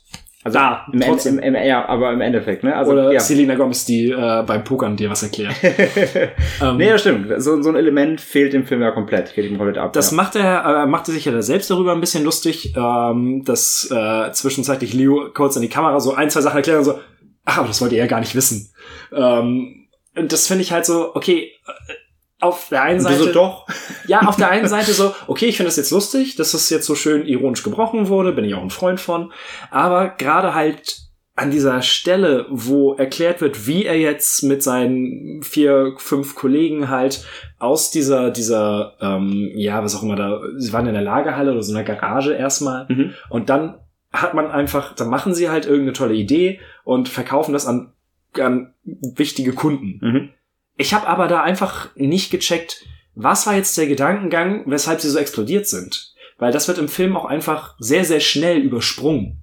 Speaker 1: also da, im, Ende, im, im, ja, aber im Endeffekt, ne? Also,
Speaker 2: Oder
Speaker 1: ja.
Speaker 2: Selena Gomez, die äh, beim Pokern dir was erklärt.
Speaker 1: ähm, nee, das stimmt. So, so ein Element fehlt dem Film ja komplett, geht ihm komplett ab.
Speaker 2: Das ja. macht er, äh, machte sich ja selbst darüber ein bisschen lustig, ähm, dass äh, zwischenzeitlich Leo kurz in die Kamera so ein, zwei Sachen erklärt und so, ach, aber das wollte er gar nicht wissen. Ähm, und das finde ich halt so, okay, äh, auf der einen Seite.
Speaker 1: So doch?
Speaker 2: Ja, auf der einen Seite so, okay, ich finde das jetzt lustig, dass das jetzt so schön ironisch gebrochen wurde, bin ich auch ein Freund von. Aber gerade halt an dieser Stelle, wo erklärt wird, wie er jetzt mit seinen vier, fünf Kollegen halt aus dieser, dieser, ähm, ja, was auch immer da, sie waren in der Lagerhalle oder so einer Garage erstmal. Mhm. Und dann hat man einfach, dann machen sie halt irgendeine tolle Idee und verkaufen das an, an wichtige Kunden. Mhm. Ich habe aber da einfach nicht gecheckt, was war jetzt der Gedankengang, weshalb sie so explodiert sind. Weil das wird im Film auch einfach sehr, sehr schnell übersprungen.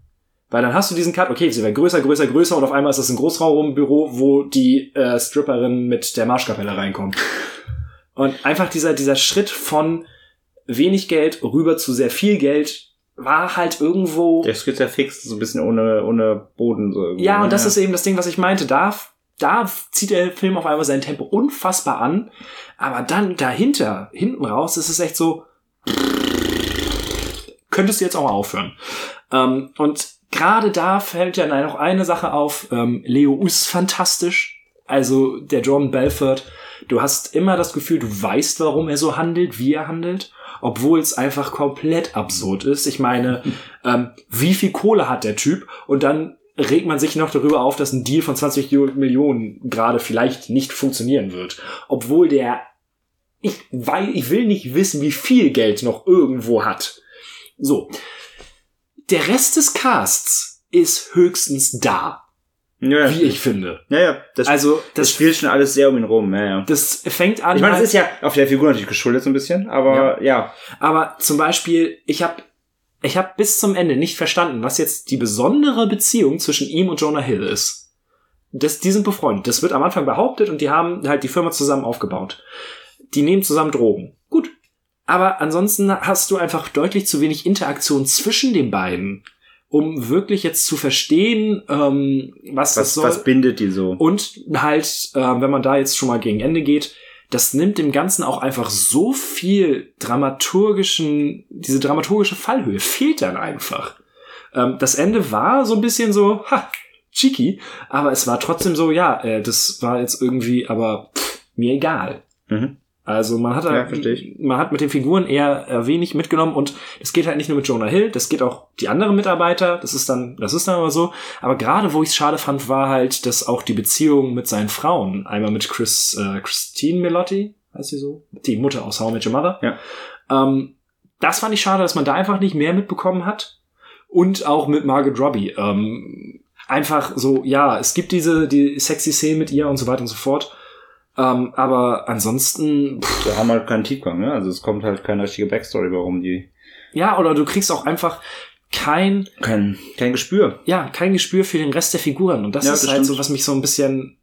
Speaker 2: Weil dann hast du diesen Cut, okay, sie werden größer, größer, größer und auf einmal ist das ein Großraumbüro, wo die äh, Stripperin mit der Marschkapelle reinkommt. Und einfach dieser, dieser Schritt von wenig Geld rüber zu sehr viel Geld war halt irgendwo.
Speaker 1: Der Schritt ja fix, so ein bisschen ohne, ohne Boden. So
Speaker 2: ja, und das ist eben das Ding, was ich meinte. Da da zieht der Film auf einmal sein Tempo unfassbar an, aber dann dahinter, hinten raus, ist es echt so, könntest du jetzt auch mal aufhören. Ähm, und gerade da fällt ja noch eine Sache auf, ähm, Leo ist fantastisch, also der John Belfort, du hast immer das Gefühl, du weißt, warum er so handelt, wie er handelt, obwohl es einfach komplett absurd ist. Ich meine, ähm, wie viel Kohle hat der Typ? Und dann regt man sich noch darüber auf, dass ein Deal von 20 Millionen gerade vielleicht nicht funktionieren wird. Obwohl der ich, weil, ich will nicht wissen, wie viel Geld noch irgendwo hat. So. Der Rest des Casts ist höchstens da,
Speaker 1: Ja,
Speaker 2: wie ich finde.
Speaker 1: ja, ja, das,
Speaker 2: Also,
Speaker 1: das
Speaker 2: das,
Speaker 1: spielt schon alles sehr um ihn rum, ja, ja.
Speaker 2: das fängt an.
Speaker 1: Ich meine, das
Speaker 2: halt-
Speaker 1: ist ja auf der Figur natürlich geschuldet so ein bisschen, aber ja.
Speaker 2: Aber zum Beispiel, ich habe ich hab bis zum Ende nicht verstanden, was jetzt die besondere Beziehung zwischen ihm und Jonah Hill ist. Das, die sind befreundet. Das wird am Anfang behauptet und die haben halt die Firma zusammen aufgebaut. Die nehmen zusammen Drogen. Gut. Aber ansonsten hast du einfach deutlich zu wenig Interaktion zwischen den beiden, um wirklich jetzt zu verstehen, ähm, was, das
Speaker 1: Was,
Speaker 2: soll.
Speaker 1: was bindet die so?
Speaker 2: Und halt, äh, wenn man da jetzt schon mal gegen Ende geht, das nimmt dem Ganzen auch einfach so viel dramaturgischen, diese dramaturgische Fallhöhe fehlt dann einfach. Ähm, das Ende war so ein bisschen so, ha, cheeky, aber es war trotzdem so, ja, äh, das war jetzt irgendwie, aber pff, mir egal.
Speaker 1: Mhm.
Speaker 2: Also man hat,
Speaker 1: Ja,
Speaker 2: man hat mit den Figuren eher wenig mitgenommen und es geht halt nicht nur mit Jonah Hill, das geht auch die anderen Mitarbeiter, das ist dann, das ist dann aber so. Aber gerade wo ich es schade fand, war halt, dass auch die Beziehung mit seinen Frauen, einmal mit Chris, äh, Christine Milotti, heißt sie so, die Mutter aus How I Met Your Mother.
Speaker 1: Ja.
Speaker 2: Ähm, das fand ich schade, dass man da einfach nicht mehr mitbekommen hat. Und auch mit Margaret Robbie. Ähm, einfach so, ja, es gibt diese die sexy Szene mit ihr und so weiter und so fort. Ähm, aber ansonsten, pff,
Speaker 1: Wir haben halt keinen Tiefgang, ne? Also es kommt halt keine richtige Backstory, warum die.
Speaker 2: ja, oder du kriegst auch einfach kein,
Speaker 1: Kein, kein Gespür.
Speaker 2: ja, kein Gespür für den Rest der Figuren. Und das
Speaker 1: Ja,
Speaker 2: ist
Speaker 1: das
Speaker 2: halt
Speaker 1: stimmt.
Speaker 2: so, was mich so ein bisschen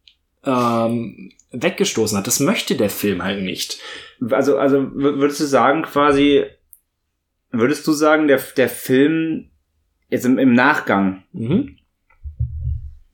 Speaker 2: ähm, weggestoßen hat. Das möchte der Film halt nicht.
Speaker 1: Also, also würdest du sagen, quasi, würdest du sagen, der, der Film jetzt im, im Nachgang,
Speaker 2: Mhm.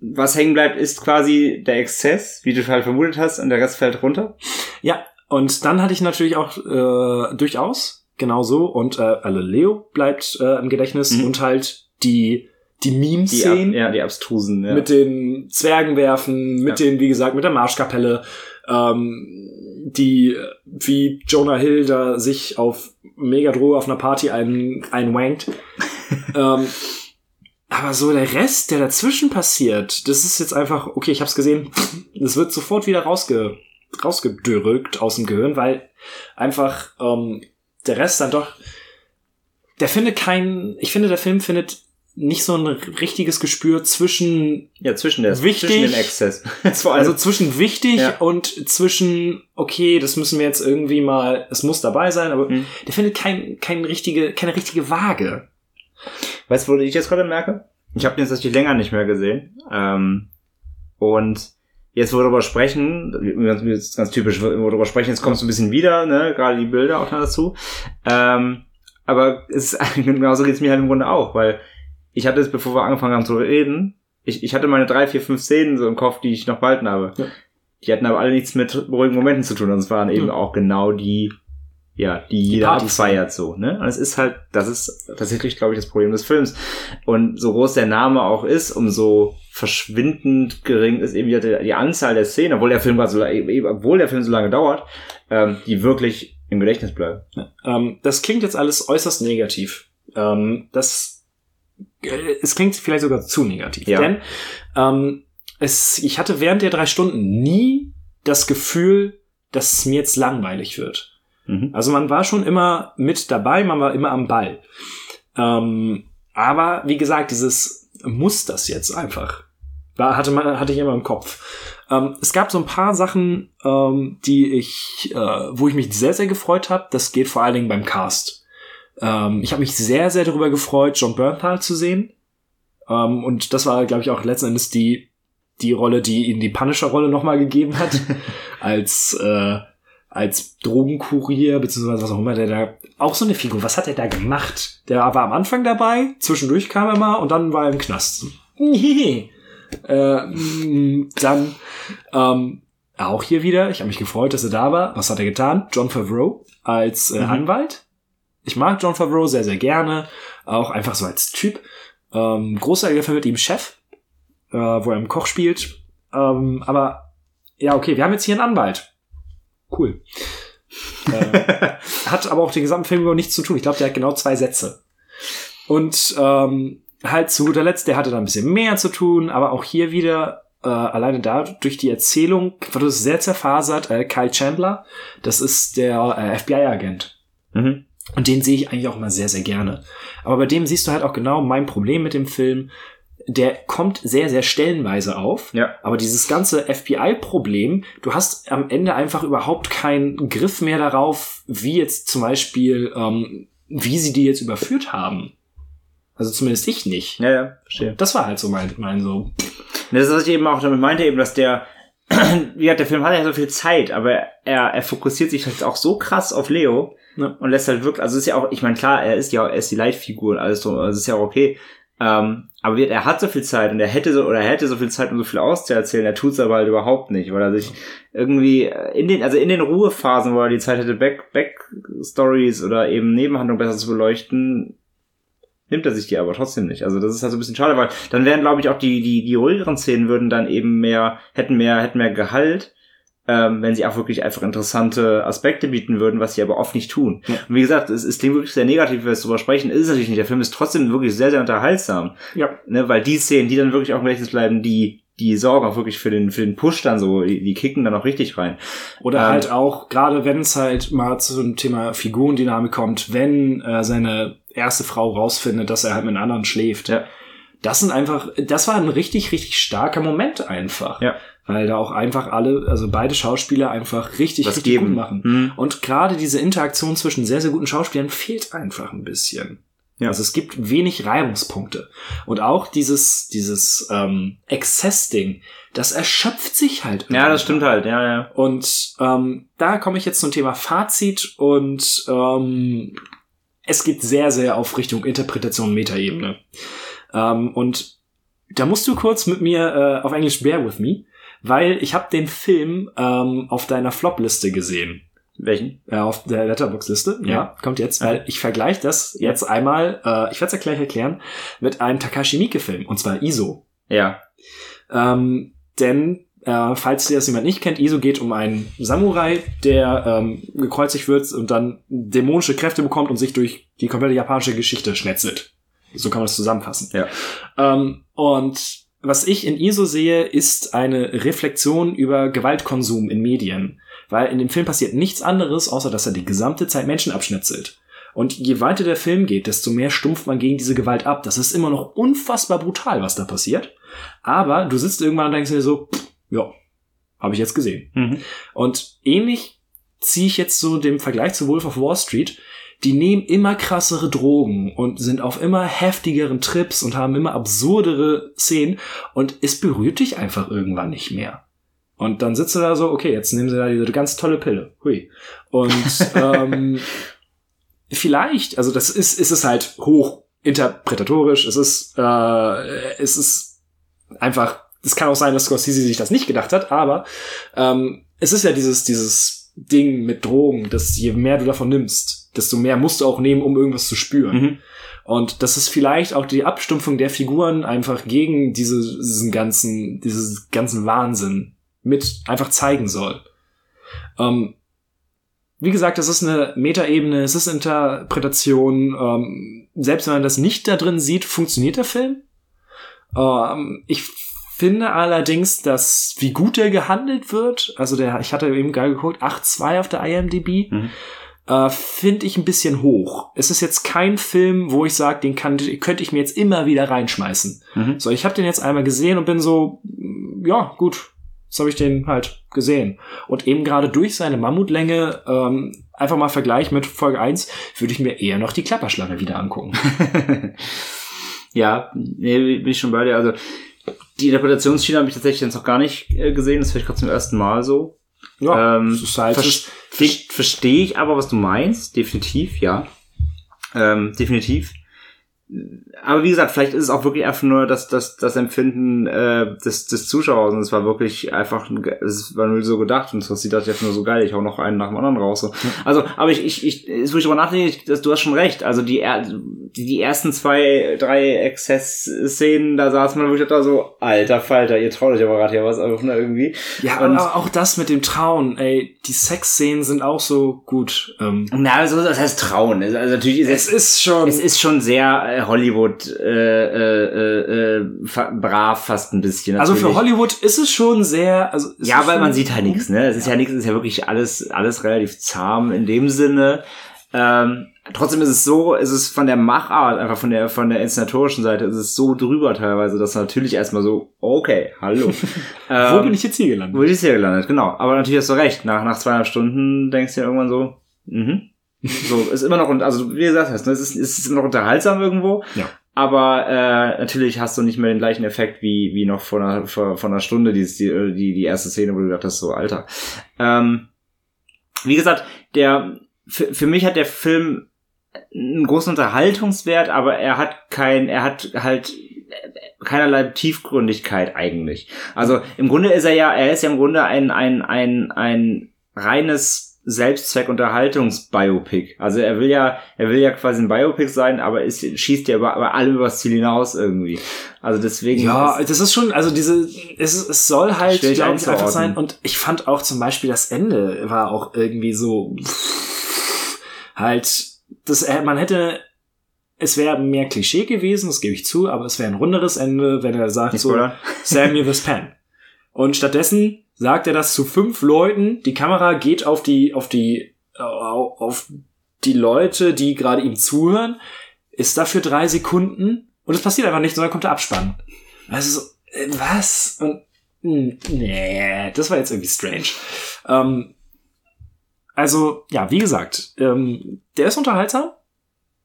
Speaker 1: Was hängen bleibt, ist quasi der Exzess, wie du halt vermutet hast, und der Rest fällt runter?
Speaker 2: Ja, und dann hatte ich natürlich auch äh, durchaus genau so und äh, also Leo bleibt äh, im Gedächtnis
Speaker 1: Mhm.
Speaker 2: und halt die die Meme-Szenen
Speaker 1: ja, die abstrusen, ja.
Speaker 2: mit den Zwergenwerfen, mit
Speaker 1: Ja.
Speaker 2: den, wie gesagt, mit der Marschkapelle, ähm, die, wie Jonah Hill da sich auf Megadroge auf einer Party ein, einwankt. ähm, aber so der Rest, der dazwischen passiert, das ist jetzt einfach, okay, ich hab's gesehen, das wird sofort wieder rausge, rausgedrückt aus dem Gehirn, weil einfach ähm, der Rest dann doch, der findet kein, ich finde, der Film findet nicht so ein richtiges Gespür zwischen,
Speaker 1: ja, zwischen der,
Speaker 2: Wichtig.
Speaker 1: zwischen dem Exzess.
Speaker 2: Also zwischen wichtig
Speaker 1: Ja.
Speaker 2: und zwischen, okay, das müssen wir jetzt irgendwie mal, es muss dabei sein, aber
Speaker 1: Mhm.
Speaker 2: der findet kein, kein richtige, keine richtige Waage.
Speaker 1: Weißt du, wo ich jetzt gerade merke? Ich habe den jetzt natürlich länger nicht mehr gesehen. Ähm, und jetzt, wo wir darüber sprechen, ganz, ganz ganz typisch, wo wir darüber sprechen, jetzt kommt es ein bisschen wieder, ne? gerade die Bilder auch noch dazu. Ähm, aber es ist, genauso geht's mir halt im Grunde auch, weil ich hatte es, bevor wir angefangen haben zu reden, ich, ich hatte meine drei, vier, fünf Szenen so im Kopf, die ich noch behalten habe.
Speaker 2: Ja.
Speaker 1: Die hatten aber alle nichts mit ruhigen Momenten zu tun. Und es waren eben
Speaker 2: Ja.
Speaker 1: auch genau die, ja, die jeder
Speaker 2: Partys.
Speaker 1: abfeiert so, ne? Und es ist halt, das ist tatsächlich, glaube ich, das Problem des Films. Und so groß der Name auch ist, umso verschwindend gering ist eben die, die Anzahl der Szenen, obwohl der Film gerade so, eben- obwohl der Film so lange dauert, ähm, die wirklich im Gedächtnis bleiben.
Speaker 2: Ähm, das klingt jetzt alles äußerst negativ. Ähm, das, äh, es klingt vielleicht sogar zu negativ.
Speaker 1: Ja.
Speaker 2: Denn ähm, es, ich hatte während der drei Stunden nie das Gefühl, dass es mir jetzt langweilig wird.
Speaker 1: Mhm.
Speaker 2: Also man war schon immer mit dabei, man war immer am Ball. Ähm, aber wie gesagt, dieses muss das jetzt einfach. Da hatte man, hatte ich immer im Kopf. Ähm, es gab so ein paar Sachen, ähm, die ich, äh, wo ich mich sehr, sehr gefreut habe. Das geht vor allen Dingen beim Cast. Ähm, ich habe mich sehr, sehr darüber gefreut, John Bernthal zu sehen. Ähm, und das war, glaube ich, auch letzten Endes die, die Rolle, die ihm die Punisher-Rolle nochmal gegeben hat. als, äh, als Drogenkurier, beziehungsweise was auch immer der da, auch so eine Figur. Was hat er da gemacht? Der war am Anfang dabei, zwischendurch kam er mal und dann war er im Knast. äh, mm, dann, ähm, auch hier wieder, ich habe mich gefreut, dass er da war. Was hat er getan? John Favreau als äh,
Speaker 1: Mhm.
Speaker 2: Anwalt. Ich mag John Favreau sehr, sehr gerne. Auch einfach so als Typ. Ähm, großartiger Film mit ihm Chef, äh, wo er im Koch spielt. Ähm, aber ja, okay, wir haben jetzt hier einen Anwalt. Cool. äh, hat aber auch den gesamten Film über nichts zu tun. Ich glaube, der hat genau zwei Sätze. Und ähm, halt zu guter Letzt, der hatte da ein bisschen mehr zu tun, aber auch hier wieder äh, alleine da durch die Erzählung, war das sehr zerfasert, äh, Kyle Chandler, das ist der äh, FBI-Agent.
Speaker 1: Mhm.
Speaker 2: Und den sehe ich eigentlich auch immer sehr, sehr gerne. Aber bei dem siehst du halt auch genau mein Problem mit dem Film. Der kommt sehr, sehr stellenweise auf.
Speaker 1: Ja.
Speaker 2: Aber dieses ganze FBI-Problem, du hast am Ende einfach überhaupt keinen Griff mehr darauf, wie jetzt zum Beispiel, ähm, wie sie die jetzt überführt haben. Also zumindest ich nicht.
Speaker 1: Ja, ja, verstehe.
Speaker 2: Das war halt so mein, mein so.
Speaker 1: Das ist, was ich eben auch damit meinte, eben, dass der, wie gesagt, der Film hat ja so viel Zeit, aber er, er fokussiert sich halt auch so krass auf Leo
Speaker 2: Ja.
Speaker 1: und lässt halt wirklich, also es ist ja auch, ich meine, klar, er ist ja, er ist die Leitfigur und alles drum, also es ist ja auch okay. Ähm, aber er hat so viel Zeit und er hätte so, oder er hätte so viel Zeit, um so viel auszuerzählen, er tut's aber halt überhaupt nicht, weil er sich irgendwie in den, also in den Ruhephasen, wo er die Zeit hätte, Back, Backstories oder eben Nebenhandlungen besser zu beleuchten, nimmt er sich die aber trotzdem nicht. Also das ist halt so ein bisschen schade, weil dann wären, glaube ich, auch die, die, die ruhigeren Szenen würden dann eben mehr, hätten mehr, hätten mehr Gehalt, ähm, wenn sie auch wirklich einfach interessante Aspekte bieten würden, was sie aber oft nicht tun.
Speaker 2: Ja.
Speaker 1: Und wie gesagt, es, es klingt wirklich sehr negativ, wenn wir jetzt drüber sprechen, ist es natürlich nicht. Der Film ist trotzdem wirklich sehr, sehr unterhaltsam.
Speaker 2: Ja.
Speaker 1: Ne, weil die Szenen, die dann wirklich auch im Gedächtnis bleiben, die, die sorgen auch wirklich für den, für den Push dann so, die, die kicken dann auch richtig rein.
Speaker 2: Oder
Speaker 1: Ähm.
Speaker 2: halt auch, gerade wenn es halt mal zum Thema Figurendynamik kommt, wenn äh, seine erste Frau rausfindet, dass er halt mit anderen schläft.
Speaker 1: Ja.
Speaker 2: Das sind einfach, das war ein richtig, richtig starker Moment einfach.
Speaker 1: Ja.
Speaker 2: Weil da auch einfach alle, also beide Schauspieler einfach richtig,
Speaker 1: Was
Speaker 2: richtig
Speaker 1: geben.
Speaker 2: gut machen.
Speaker 1: Mhm.
Speaker 2: Und gerade diese Interaktion zwischen sehr, sehr guten Schauspielern fehlt einfach ein bisschen.
Speaker 1: Ja.
Speaker 2: Also es gibt wenig Reibungspunkte. Und auch dieses, dieses ähm, Exzess-Ding, das erschöpft sich halt.
Speaker 1: Ja, das stimmt halt, ja, ja.
Speaker 2: Und ähm, da komme ich jetzt zum Thema Fazit und ähm, es geht sehr, sehr auf Richtung Interpretation Metaebene. Ähm, und da musst du kurz mit mir äh, auf Englisch bear with me, weil ich habe den Film ähm, auf deiner Flop-Liste gesehen.
Speaker 1: Welchen?
Speaker 2: Äh, auf der Letterbox-Liste. Ja.
Speaker 1: Ja.
Speaker 2: kommt jetzt, weil ich vergleiche das jetzt einmal, äh, ich werde es ja gleich erklären, mit einem Takashi Miike-Film, und zwar ISO.
Speaker 1: Ja.
Speaker 2: Ähm, denn, äh, falls ihr das jemand nicht kennt, ISO geht um einen Samurai, der ähm, gekreuzigt wird und dann dämonische Kräfte bekommt und sich durch die komplette japanische Geschichte schnetzelt. So kann man es zusammenfassen.
Speaker 1: Ja.
Speaker 2: Ähm, und was ich in ISO sehe, ist eine Reflexion über Gewaltkonsum in Medien. Weil in dem Film passiert nichts anderes, außer dass er die gesamte Zeit Menschen abschnetzelt. Und je weiter der Film geht, desto mehr stumpft man gegen diese Gewalt ab. Das ist immer noch unfassbar brutal, was da passiert. Aber du sitzt irgendwann und denkst dir so, pff, ja, habe ich jetzt gesehen.
Speaker 1: Mhm.
Speaker 2: Und ähnlich ziehe ich jetzt so den Vergleich zu Wolf of Wall Street. Die nehmen immer krassere Drogen und sind auf immer heftigeren Trips und haben immer absurdere Szenen und es berührt dich einfach irgendwann nicht mehr. Und dann sitzt du da so, okay, jetzt nehmen sie da diese ganz tolle Pille. Hui. Und ähm, vielleicht, also das ist, ist es halt hoch interpretatorisch, es ist, äh, es ist einfach, es kann auch sein, dass Scorsese sich das nicht gedacht hat, aber ähm, es ist ja dieses, dieses Ding mit Drogen, dass je mehr du davon nimmst, desto mehr musst du auch nehmen, um irgendwas zu spüren.
Speaker 1: Mhm.
Speaker 2: Und das ist vielleicht auch die Abstumpfung der Figuren einfach gegen diese, diesen ganzen, dieses ganzen Wahnsinn mit einfach zeigen soll. Ähm, wie gesagt, das ist eine Metaebene, es ist Interpretation. Ähm, selbst wenn man das nicht da drin sieht, funktioniert der Film. Ähm, ich finde allerdings, dass wie gut der gehandelt wird, also der, ich hatte eben gerade geguckt, 8.2 auf der IMDb,
Speaker 1: Mhm.
Speaker 2: Äh, finde ich ein bisschen hoch. Es ist jetzt kein Film, wo ich sage, den kann, könnte ich mir jetzt immer wieder reinschmeißen.
Speaker 1: Mhm.
Speaker 2: So, ich habe den jetzt einmal gesehen und bin so, ja, gut, jetzt habe ich den halt gesehen. Und eben gerade durch seine Mammutlänge, ähm, einfach mal Vergleich mit Folge 1, würde ich mir eher noch die Klapperschlange wieder angucken.
Speaker 1: ja, nee, bin ich schon bei dir. Also die Interpretationsschiene habe ich tatsächlich jetzt noch gar nicht äh, gesehen. Das ist vielleicht gerade zum ersten Mal so.
Speaker 2: Ja,
Speaker 1: ähm,
Speaker 2: es ist halt-
Speaker 1: Verstehe versteh ich aber, was du meinst. Definitiv, ja. Ähm, definitiv. Aber wie gesagt, vielleicht ist es auch wirklich einfach nur das, das, das Empfinden äh, des, des Zuschauers. Und es war wirklich einfach, es war nur so gedacht und das sieht das jetzt nur so geil. Ich hau noch einen nach dem anderen raus. So. Also, aber ich, ich, ich, ist, wo ich drüber nachdenke, ich- das, du hast schon recht. Also die, die, die ersten zwei, drei Exzess-Szenen, da saß man wirklich da so, alter Falter, ihr traut euch aber gerade hier was auf, ne, irgendwie.
Speaker 2: Ja,
Speaker 1: Und-
Speaker 2: aber auch das mit dem Trauen, ey, die Sexszenen sind auch so gut. Ähm,
Speaker 1: Na, also das heißt Trauen. Also natürlich ist
Speaker 2: es ist schon.
Speaker 1: Es ist schon sehr äh, Hollywood äh, äh, äh, brav fast ein bisschen.
Speaker 2: also für
Speaker 1: natürlich.
Speaker 2: Hollywood ist es schon sehr. Also
Speaker 1: Ja, weil man sieht halt nichts, ne? Es ist ja, nichts, es ist ja wirklich alles, alles relativ zahm in dem Sinne. Ähm, trotzdem ist es so, ist es von der Machart, einfach von der, von der inszenatorischen Seite, ist es so drüber teilweise, dass natürlich erstmal so, okay, hallo. ähm,
Speaker 2: Wo bin ich jetzt hier gelandet?
Speaker 1: Wo bin ich hier gelandet, genau. Aber natürlich hast du recht. Nach, nach zweieinhalb Stunden denkst du ja irgendwann so, mhm. So, ist immer noch, also wie gesagt hast, ne, es ist, es ist immer noch unterhaltsam irgendwo.
Speaker 2: Ja.
Speaker 1: Aber äh, natürlich hast du nicht mehr den gleichen Effekt wie, wie noch vor einer, vor, vor einer Stunde, die, die, die, die erste Szene, wo du gedacht hast, so, Alter. Ähm, wie gesagt, der, für, für mich hat der Film einen großen Unterhaltungswert, aber er hat kein, er hat halt keinerlei Tiefgründigkeit eigentlich. Also im Grunde ist er ja, er ist ja im Grunde ein, ein, ein, ein reines Selbstzweck-Unterhaltungs-Biopic. Also er will ja, er will ja quasi ein Biopic sein, aber ist, schießt ja über, über alle übers Ziel hinaus irgendwie. Also deswegen.
Speaker 2: Ja,
Speaker 1: ist,
Speaker 2: das ist schon, also diese, es, es soll halt, glaube ich, einfach sein. Und ich fand auch zum Beispiel das Ende war auch irgendwie so halt, das, äh, man hätte, es wäre mehr Klischee gewesen, das gebe ich zu, aber es wäre ein runderes Ende, wenn er sagt
Speaker 1: nicht
Speaker 2: so. Samuel the Span. Und stattdessen sagt er das zu fünf Leuten. Die Kamera geht auf die, auf die, au- auf die Leute, die gerade ihm zuhören, ist dafür drei Sekunden und es passiert einfach nichts, sondern kommt der Abspann. Also so, äh, was? Und, mh, nee, das war jetzt irgendwie strange. Ähm, also, ja, wie gesagt, ähm, der ist unterhaltsam.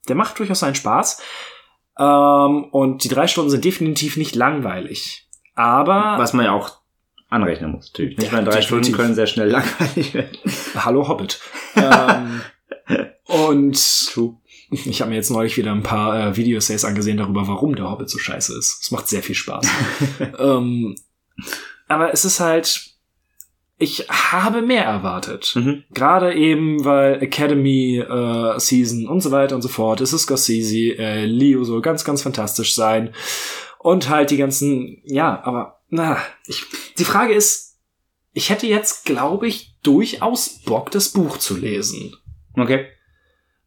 Speaker 2: Der macht durchaus seinen Spaß. Ähm, und die drei Stunden sind definitiv nicht langweilig. Aber
Speaker 1: Was man ja auch anrechnen muss, natürlich. Nicht
Speaker 2: Ja,
Speaker 1: mal drei
Speaker 2: definitiv.
Speaker 1: Stunden können sehr schnell langweilig werden.
Speaker 2: Hallo Hobbit. ähm, und
Speaker 1: True.
Speaker 2: ich habe mir jetzt neulich wieder ein paar äh, Videoessays angesehen darüber, warum der Hobbit so scheiße ist. Es macht sehr viel Spaß. ähm, aber es ist halt, ich habe mehr erwartet.
Speaker 1: Mhm.
Speaker 2: Gerade eben, weil Academy äh, Season und so weiter und so fort. Es ist Scorsese, äh, Leo soll ganz, ganz fantastisch sein. Und halt die ganzen, ja, aber na, ich, die Frage ist, ich hätte jetzt, glaube ich, durchaus Bock, das Buch zu lesen.
Speaker 1: Okay.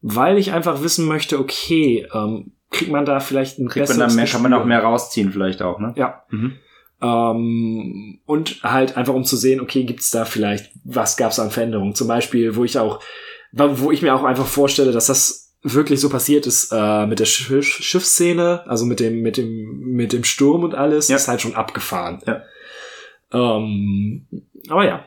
Speaker 2: Weil ich einfach wissen möchte, okay, ähm, kriegt man da vielleicht ein
Speaker 1: Kriegt man dann mehr, kann man auch mehr rausziehen vielleicht auch, ne?
Speaker 2: Ja.
Speaker 1: Mhm.
Speaker 2: Ähm, und halt einfach um zu sehen, okay, gibt's da vielleicht, was gab's an Veränderungen? Zum Beispiel, wo ich auch, wo ich mir auch einfach vorstelle, dass das wirklich so passiert ist äh, mit der Schiff Schiffsszene, also mit dem mit dem mit dem Sturm und alles,
Speaker 1: Ja.
Speaker 2: ist halt schon abgefahren.
Speaker 1: Ja.
Speaker 2: Ähm, aber ja.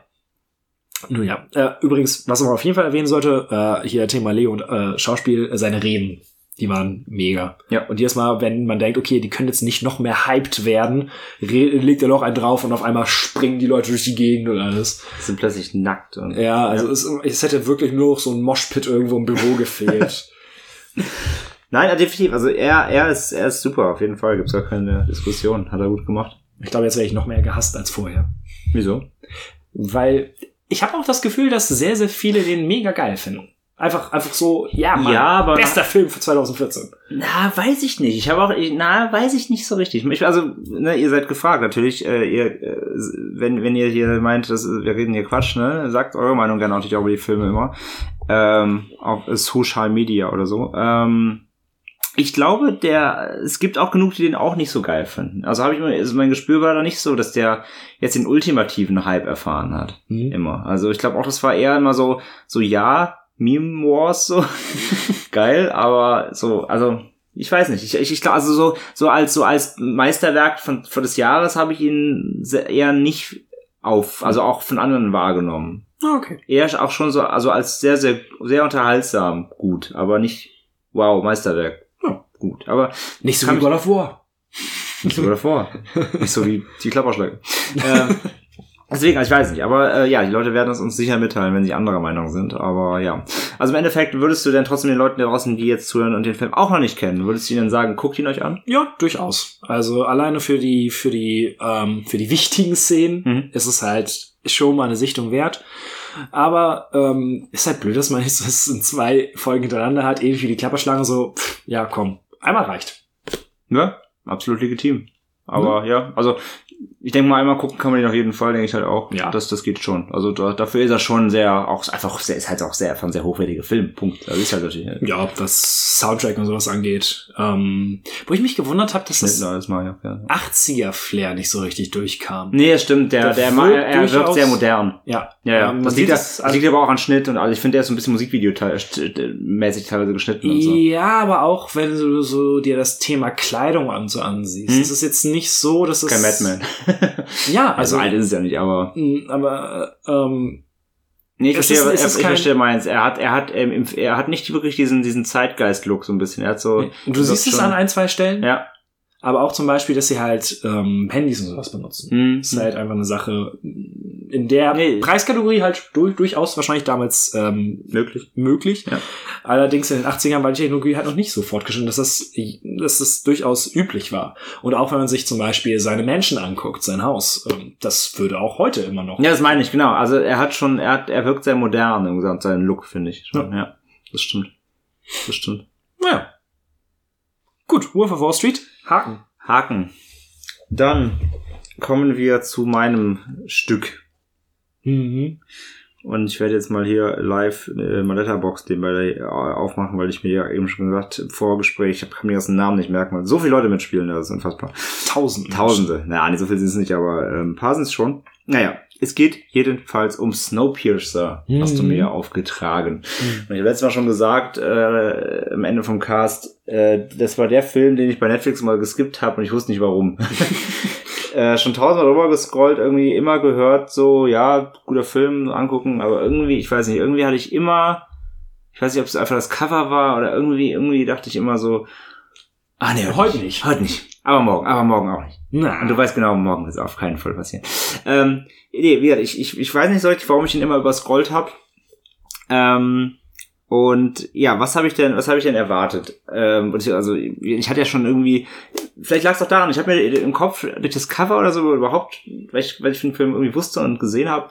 Speaker 2: Nun ja. Äh, übrigens, was man auf jeden Fall erwähnen sollte, äh, hier Thema Leo und äh, Schauspiel, äh, seine Reden, die waren mega.
Speaker 1: Ja.
Speaker 2: Und jedes Mal, wenn man denkt, okay, die können jetzt nicht noch mehr hyped werden, legt er noch einen drauf und auf einmal springen die Leute durch die Gegend und alles.
Speaker 1: Sind plötzlich nackt und
Speaker 2: Ja, also Es, es hätte wirklich nur noch so ein Moshpit irgendwo im Büro gefehlt.
Speaker 1: Nein, definitiv. Also er, er ist, er ist super. Auf jeden Fall gibt's gar keine Diskussion. Hat er gut gemacht.
Speaker 2: ich glaube, jetzt wäre ich noch mehr gehasst als vorher.
Speaker 1: Wieso?
Speaker 2: Weil ich habe auch das Gefühl, dass sehr, sehr viele den mega geil finden. Einfach, einfach so, ja, Mann,
Speaker 1: Ja, aber-
Speaker 2: bester Film für 2014.
Speaker 1: Na, weiß ich nicht. Ich habe auch, ich, na, weiß ich nicht so richtig. Ich, also, ne, ihr seid gefragt, natürlich. Äh, ihr, äh, wenn, wenn ihr hier meint, dass wir reden hier Quatsch, ne, sagt eure Meinung gerne natürlich auch über die Filme immer. Ähm, auf Social Media oder so. Ähm, ich glaube, der, es gibt auch genug, die den auch nicht so geil finden. Also habe ich mir, also mein Gespür war da nicht so, dass der jetzt den ultimativen Hype erfahren hat.
Speaker 2: Mhm.
Speaker 1: Immer. Also ich glaube auch, das war eher immer so, so ja, Meme Wars, so geil, aber so, also ich weiß nicht. Ich, ich, ich glaube, also so, so als so als Meisterwerk von, von des Jahres habe ich ihn sehr, eher nicht auf, also auch von anderen wahrgenommen.
Speaker 2: Ah, Okay.
Speaker 1: Eher auch schon so, also als sehr, sehr, sehr unterhaltsam gut, aber nicht, wow, Meisterwerk.
Speaker 2: Ja.
Speaker 1: Gut, aber
Speaker 2: Nicht so wie God of War.
Speaker 1: nicht so davor. nicht so wie die Klapperschläge. ähm, deswegen, ich weiß nicht, aber äh, ja, die Leute werden es uns sicher mitteilen, wenn sie anderer Meinung sind. Aber ja. Also im Endeffekt würdest du denn trotzdem den Leuten da draußen, die jetzt zuhören und den Film auch noch nicht kennen, würdest du ihnen sagen, guckt ihn euch an?
Speaker 2: Ja, durchaus. Also alleine für die, für die, ähm, für die wichtigen Szenen
Speaker 1: Mhm.
Speaker 2: ist es halt schon mal eine Sichtung wert. Aber ähm, ist halt blöd, dass man jetzt das in zwei Folgen hintereinander hat, ähnlich wie die Klapperschlange, so, pff, Ja, komm. Einmal reicht.
Speaker 1: Ja, absolut legitim. Aber ja, also ich denke mal, einmal gucken kann man den auf jeden Fall, denke ich halt auch.
Speaker 2: Ja.
Speaker 1: Das, das geht schon. Also da, dafür ist er schon sehr, auch einfach sehr, ist halt auch sehr, einfach ein sehr hochwertiger Film. Punkt. Das ist halt natürlich.
Speaker 2: Ja, was Soundtrack und sowas angeht. Ähm, wo ich mich gewundert habe, dass das
Speaker 1: alles mal, ja. ja.
Speaker 2: 80er-Flair nicht so richtig durchkam.
Speaker 1: Nee, es stimmt, der,
Speaker 2: Der
Speaker 1: der,
Speaker 2: wirkt
Speaker 1: er, er wirkt sehr modern.
Speaker 2: Ja.
Speaker 1: Ja, ja.
Speaker 2: Ähm, man
Speaker 1: das,
Speaker 2: sieht
Speaker 1: liegt,
Speaker 2: es-
Speaker 1: das liegt aber auch an Schnitt und also ich finde, der ist so ein bisschen Musikvideo-mäßig teilweise geschnitten und so.
Speaker 2: Ja, aber auch wenn du so dir das Thema Kleidung an so ansiehst,
Speaker 1: Hm.
Speaker 2: es ist jetzt nicht so, dass es
Speaker 1: Kein Madman.
Speaker 2: Ja,
Speaker 1: also
Speaker 2: also,
Speaker 1: alt ist es ja nicht, aber.
Speaker 2: mh, aber ähm,
Speaker 1: Nee, ich verstehe,
Speaker 2: ist-
Speaker 1: aber-
Speaker 2: ist
Speaker 1: ich
Speaker 2: kein-
Speaker 1: verstehe meins. Er hat, er hat, ähm, er hat nicht wirklich diesen, diesen Zeitgeist-Look so ein bisschen. Er hat so.
Speaker 2: und du siehst es
Speaker 1: schon-
Speaker 2: an ein, zwei Stellen,
Speaker 1: Ja.
Speaker 2: aber auch zum Beispiel, dass sie halt ähm, Handys und sowas benutzen.
Speaker 1: Mhm.
Speaker 2: Ist halt einfach eine Sache, in der
Speaker 1: Nee.
Speaker 2: Preiskategorie halt durch, durchaus wahrscheinlich damals ähm,
Speaker 1: Möglich.
Speaker 2: möglich.
Speaker 1: Ja.
Speaker 2: Allerdings in den 80ern war die Technologie halt noch nicht so fortgeschritten, dass das, dass das durchaus üblich war. Und auch wenn man sich zum Beispiel seine Menschen anguckt, sein Haus, ähm, das würde auch heute immer noch.
Speaker 1: Ja, das meine ich, genau. Also er hat schon, er hat, er wirkt sehr modern im Gesamt, seinen Look, finde ich. Schon. Ja. Das stimmt. Das stimmt.
Speaker 2: Naja. Gut, Wolf of Wall Street, Haken.
Speaker 1: Haken. Dann kommen wir zu meinem Stück.
Speaker 2: Mhm.
Speaker 1: Und ich werde jetzt mal hier live äh, mein Letterbox den bei der, äh, aufmachen, weil ich mir ja eben schon gesagt im Vorgespräch, ich kann mir das Namen nicht merken, weil so viele Leute mitspielen, das ist unfassbar.
Speaker 2: Tausend.
Speaker 1: Tausende. Naja, nicht so viel sind es nicht, aber ähm, ein paar sind es schon. Naja, es geht jedenfalls um Snowpiercer, hast du
Speaker 2: Mhm.
Speaker 1: mir aufgetragen.
Speaker 2: Mhm.
Speaker 1: Und ich habe letztes Mal schon gesagt, äh, am Ende vom Cast, äh, das war der Film, den ich bei Netflix mal geskippt habe und ich wusste nicht warum. äh, schon tausendmal drüber gescrollt, irgendwie immer gehört, so, ja, guter Film, angucken, aber irgendwie, ich weiß nicht, irgendwie hatte ich immer, ich weiß nicht, ob es einfach das Cover war oder irgendwie, irgendwie dachte ich immer so, ah nee,
Speaker 2: Heute nicht.
Speaker 1: Heute nicht. Aber morgen, aber morgen auch nicht.
Speaker 2: Na,
Speaker 1: Und du weißt genau, morgen es auf keinen Fall passieren. Ähm, nee, wie gesagt, ich, ich, ich weiß nicht so richtig, warum ich ihn immer überscrollt habe. Ähm, und ja, was habe ich denn, was habe ich denn erwartet? Ähm, also ich hatte ja schon irgendwie, vielleicht lag es auch daran, ich habe mir im Kopf durch das Cover oder so überhaupt, weil ich, weil ich den Film irgendwie wusste und gesehen habe,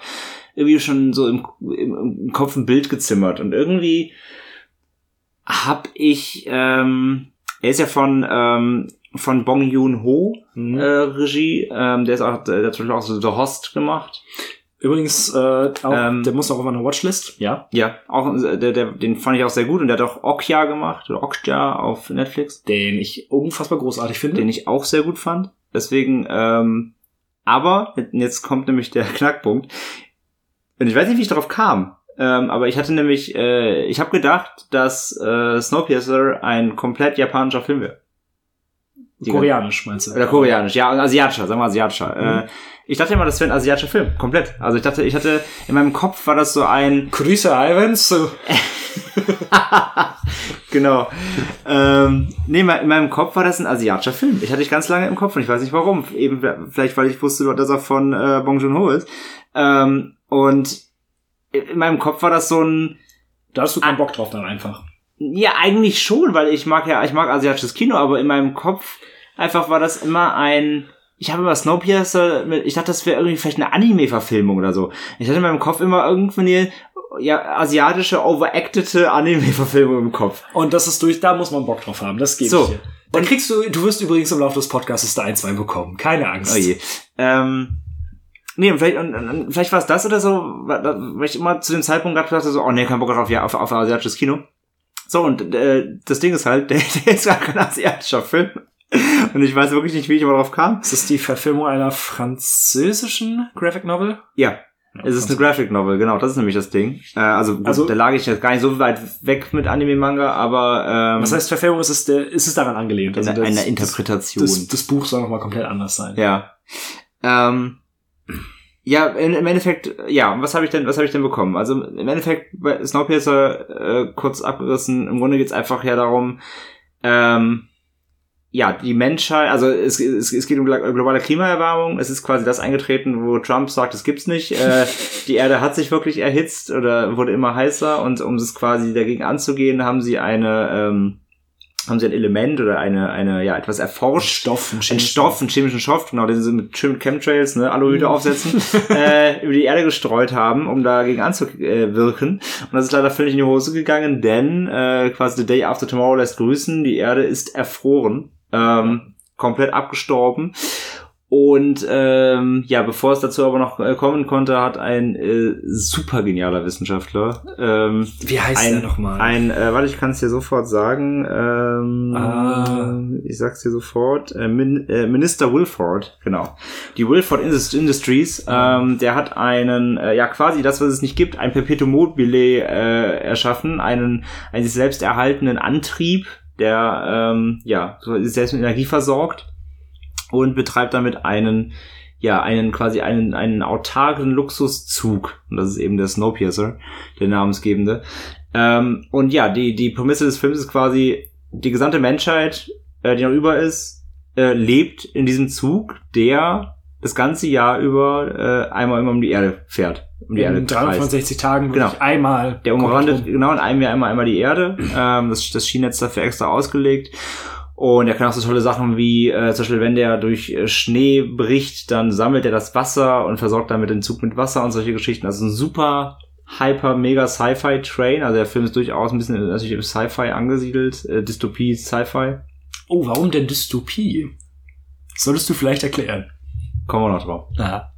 Speaker 1: irgendwie schon so im, im, im Kopf ein Bild gezimmert und irgendwie habe ich, ähm, er ist ja von ähm, von Bong Joon Ho
Speaker 2: Mhm.
Speaker 1: äh, Regie, ähm, der ist auch, der hat zum Beispiel auch so The Host gemacht.
Speaker 2: Übrigens, äh, auch,
Speaker 1: Ähm,
Speaker 2: der muss noch auf meiner Watchlist. Ja.
Speaker 1: Ja, auch äh, der, der, den fand ich auch sehr gut und der hat auch Okja gemacht oder Okja auf Netflix,
Speaker 2: Den ich unfassbar großartig finde.
Speaker 1: den ich auch sehr gut fand. Deswegen, ähm, aber jetzt kommt nämlich der Knackpunkt. Und ich weiß nicht, wie ich darauf kam. Ähm, aber ich hatte nämlich, äh, ich habe gedacht, dass äh, Snowpiercer ein komplett japanischer Film wäre.
Speaker 2: Koreanisch, meinst du?
Speaker 1: Oder koreanisch, ja, asiatischer, sagen wir asiatischer.
Speaker 2: Mhm.
Speaker 1: Äh, ich dachte immer, das wäre ein asiatischer Film, komplett. Also ich dachte, ich hatte, in meinem Kopf war das so ein,
Speaker 2: Grüße Ivans. So.
Speaker 1: genau. ähm, nee, in meinem Kopf war das ein asiatischer Film. Ich hatte ich ganz lange im Kopf und ich weiß nicht warum. Eben vielleicht, weil ich wusste, dass er von äh, Bong Joon-ho ist. Ähm, und in meinem Kopf war das so ein,
Speaker 2: Da hast du keinen Bock drauf dann einfach.
Speaker 1: Ja, eigentlich schon, weil ich mag ja, ich mag asiatisches Kino, aber in meinem Kopf einfach war das immer ein, ich habe immer Snowpiercer, mit, ich dachte, das wäre irgendwie vielleicht eine Anime-Verfilmung oder so. Ich hatte in meinem Kopf immer irgendwie eine ja, asiatische, overactete Anime-Verfilmung im Kopf.
Speaker 2: Und das ist durch, da muss man Bock drauf haben. Das geht
Speaker 1: So.
Speaker 2: dir. Dann kriegst du, du wirst übrigens im Laufe des Podcasts da ein, zwei bekommen. Keine Angst.
Speaker 1: Oh je. Ähm, nee, und vielleicht, und, und, vielleicht war es das oder so, weil ich immer zu dem Zeitpunkt gerade dachte, so, oh nee, kein Bock auf, ja, auf, auf asiatisches Kino. So, und äh, das Ding ist halt, der, der ist gar kein asiatischer Film. Und ich weiß wirklich nicht, wie ich drauf kam.
Speaker 2: Ist das die Verfilmung einer französischen Graphic Novel?
Speaker 1: Ja, es ist eine Graphic Novel, genau, das ist nämlich das Ding. Äh, also, gut,
Speaker 2: Also-
Speaker 1: da lag ich jetzt gar nicht so weit weg mit Anime-Manga, aber ähm,
Speaker 2: Was heißt Verfilmung? Ist es, der, ist es daran angelehnt?
Speaker 1: eine,
Speaker 2: das-
Speaker 1: eine Interpretation.
Speaker 2: Das, das, das Buch soll nochmal komplett anders sein.
Speaker 1: Ja. Ähm, ja, im Endeffekt, ja, was habe ich denn, was habe ich denn bekommen? Also im Endeffekt bei Snowpiercer äh, kurz abgerissen, im Grunde geht's einfach ja darum, ähm, ja, die Menschheit, also es, es, es geht um glo- globale Klimaerwärmung. Es ist quasi das eingetreten, wo Trump sagt, es gibt's nicht. Äh, die Erde hat sich wirklich erhitzt oder wurde immer heißer und um es quasi dagegen anzugehen, haben sie eine ähm, haben sie ein Element oder eine, eine, ja, etwas erforscht.
Speaker 2: Stoff, ein
Speaker 1: Ein
Speaker 2: chemischen
Speaker 1: Stoff, einen chemischen Stoff, genau, den sie mit schönen Chemtrails, ne, Aluhüte aufsetzen, äh, über die Erde gestreut haben, um dagegen anzuwirken. Und das ist leider völlig in die Hose gegangen, denn äh, quasi The Day After Tomorrow lässt grüßen, die Erde ist erfroren, ähm, komplett abgestorben. Und ähm, ja, bevor es dazu aber noch äh, kommen konnte, hat ein äh, super genialer Wissenschaftler ähm,
Speaker 2: Wie heißt
Speaker 1: ein,
Speaker 2: der nochmal?
Speaker 1: ein äh, warte, ich kann es dir sofort sagen. Ähm,
Speaker 2: Ah.
Speaker 1: Ich sag's dir sofort. Äh, Min äh, Minister Wilford, genau. Die Wilford Indus- Industries, ähm, der hat einen, äh, ja quasi das, was es nicht gibt, ein Perpetuum mobile äh, erschaffen, einen, einen sich selbst erhaltenen Antrieb, der ähm, ja sich selbst mit Energie versorgt und betreibt damit einen ja, einen quasi einen, einen autarken Luxuszug. Und das ist eben der Snowpiercer, der namensgebende. Ähm, und ja, die, die Prämisse des Films ist quasi, die gesamte Menschheit, äh, die noch über ist, äh, lebt in diesem Zug, der das ganze Jahr über äh, einmal immer um die Erde fährt. Um die Erde
Speaker 2: in
Speaker 1: kreist.
Speaker 2: 365 Tagen
Speaker 1: Genau.
Speaker 2: einmal.
Speaker 1: Der umrandet genau in einem Jahr einmal einmal die Erde. Ähm, das, das Schienennetz dafür extra ausgelegt. Und er kann auch so tolle Sachen wie, äh, zum Beispiel, wenn der durch äh, Schnee bricht, dann sammelt er das Wasser und versorgt damit den Zug mit Wasser und solche Geschichten. Also ein super hyper mega Sci-Fi Train. Also der Film ist durchaus ein bisschen natürlich im Sci-Fi angesiedelt. Äh, Dystopie, Sci-Fi.
Speaker 2: Oh, warum denn Dystopie? Solltest du vielleicht erklären.
Speaker 1: Kommen wir noch drauf.
Speaker 2: Aha.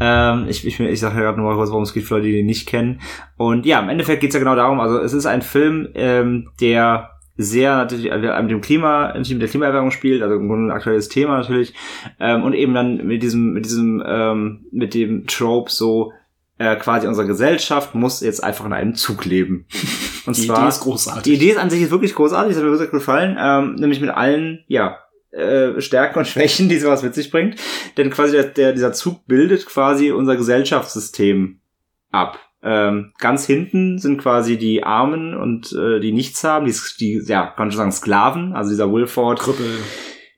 Speaker 1: Ähm, ich ich, ich sage ja gerade nur mal kurz, worum es geht für Leute, die den nicht kennen. Und ja, im Endeffekt geht es ja genau darum, also es ist ein Film, ähm, der sehr natürlich äh, mit dem Klima, natürlich mit der Klimaerwärmung spielt, also im Grunde ein aktuelles Thema natürlich. Ähm, und eben dann mit diesem, mit diesem, ähm, mit dem Trope so, äh, quasi unsere Gesellschaft muss jetzt einfach in einem Zug leben. Und
Speaker 2: Die
Speaker 1: zwar,
Speaker 2: Idee ist großartig.
Speaker 1: die Idee ist an sich ist wirklich großartig, das hat mir wirklich gefallen, ähm, nämlich mit allen, ja, äh, Stärken und Schwächen, die sowas mit sich bringt. Denn quasi der, der, dieser Zug bildet quasi unser Gesellschaftssystem ab. Ähm, ganz hinten sind quasi die Armen und äh, die nichts haben, die, die ja, kann man schon sagen, Sklaven, also dieser Wilford.
Speaker 2: Krüppel.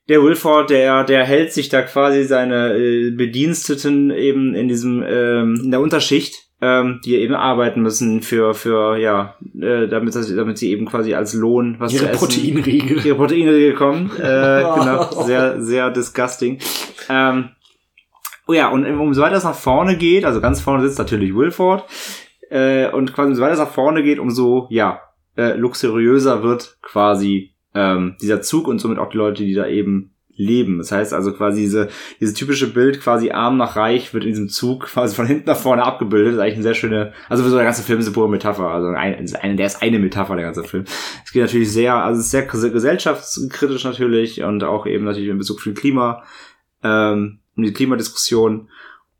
Speaker 1: Der Wilford, der, der hält sich da quasi seine äh, Bediensteten eben in diesem, ähm, in der Unterschicht, ähm, die eben arbeiten müssen für, für, ja, äh, damit, damit sie eben quasi als Lohn was
Speaker 2: Ihre
Speaker 1: zu essen
Speaker 2: Proteinriegel.
Speaker 1: ihre Proteine gekommen. Äh, genau, sehr, sehr disgusting. Ähm, oh ja, und umso weiter es nach vorne geht, also ganz vorne sitzt natürlich Wilford, äh, und quasi umso weiter es nach vorne geht, umso, ja, äh, luxuriöser wird quasi ähm, dieser Zug und somit auch die Leute, die da eben leben. Das heißt also quasi diese, diese typische Bild, quasi arm nach reich, wird in diesem Zug quasi von hinten nach vorne abgebildet. Das ist eigentlich eine sehr schöne, also für so der ganze Film ist eine pure Metapher. Also ein, eine, der ist eine Metapher, der ganze Film. Es geht natürlich sehr, also es ist sehr gesellschaftskritisch natürlich und auch eben natürlich in Bezug auf den Klima, ähm, um die Klimadiskussion.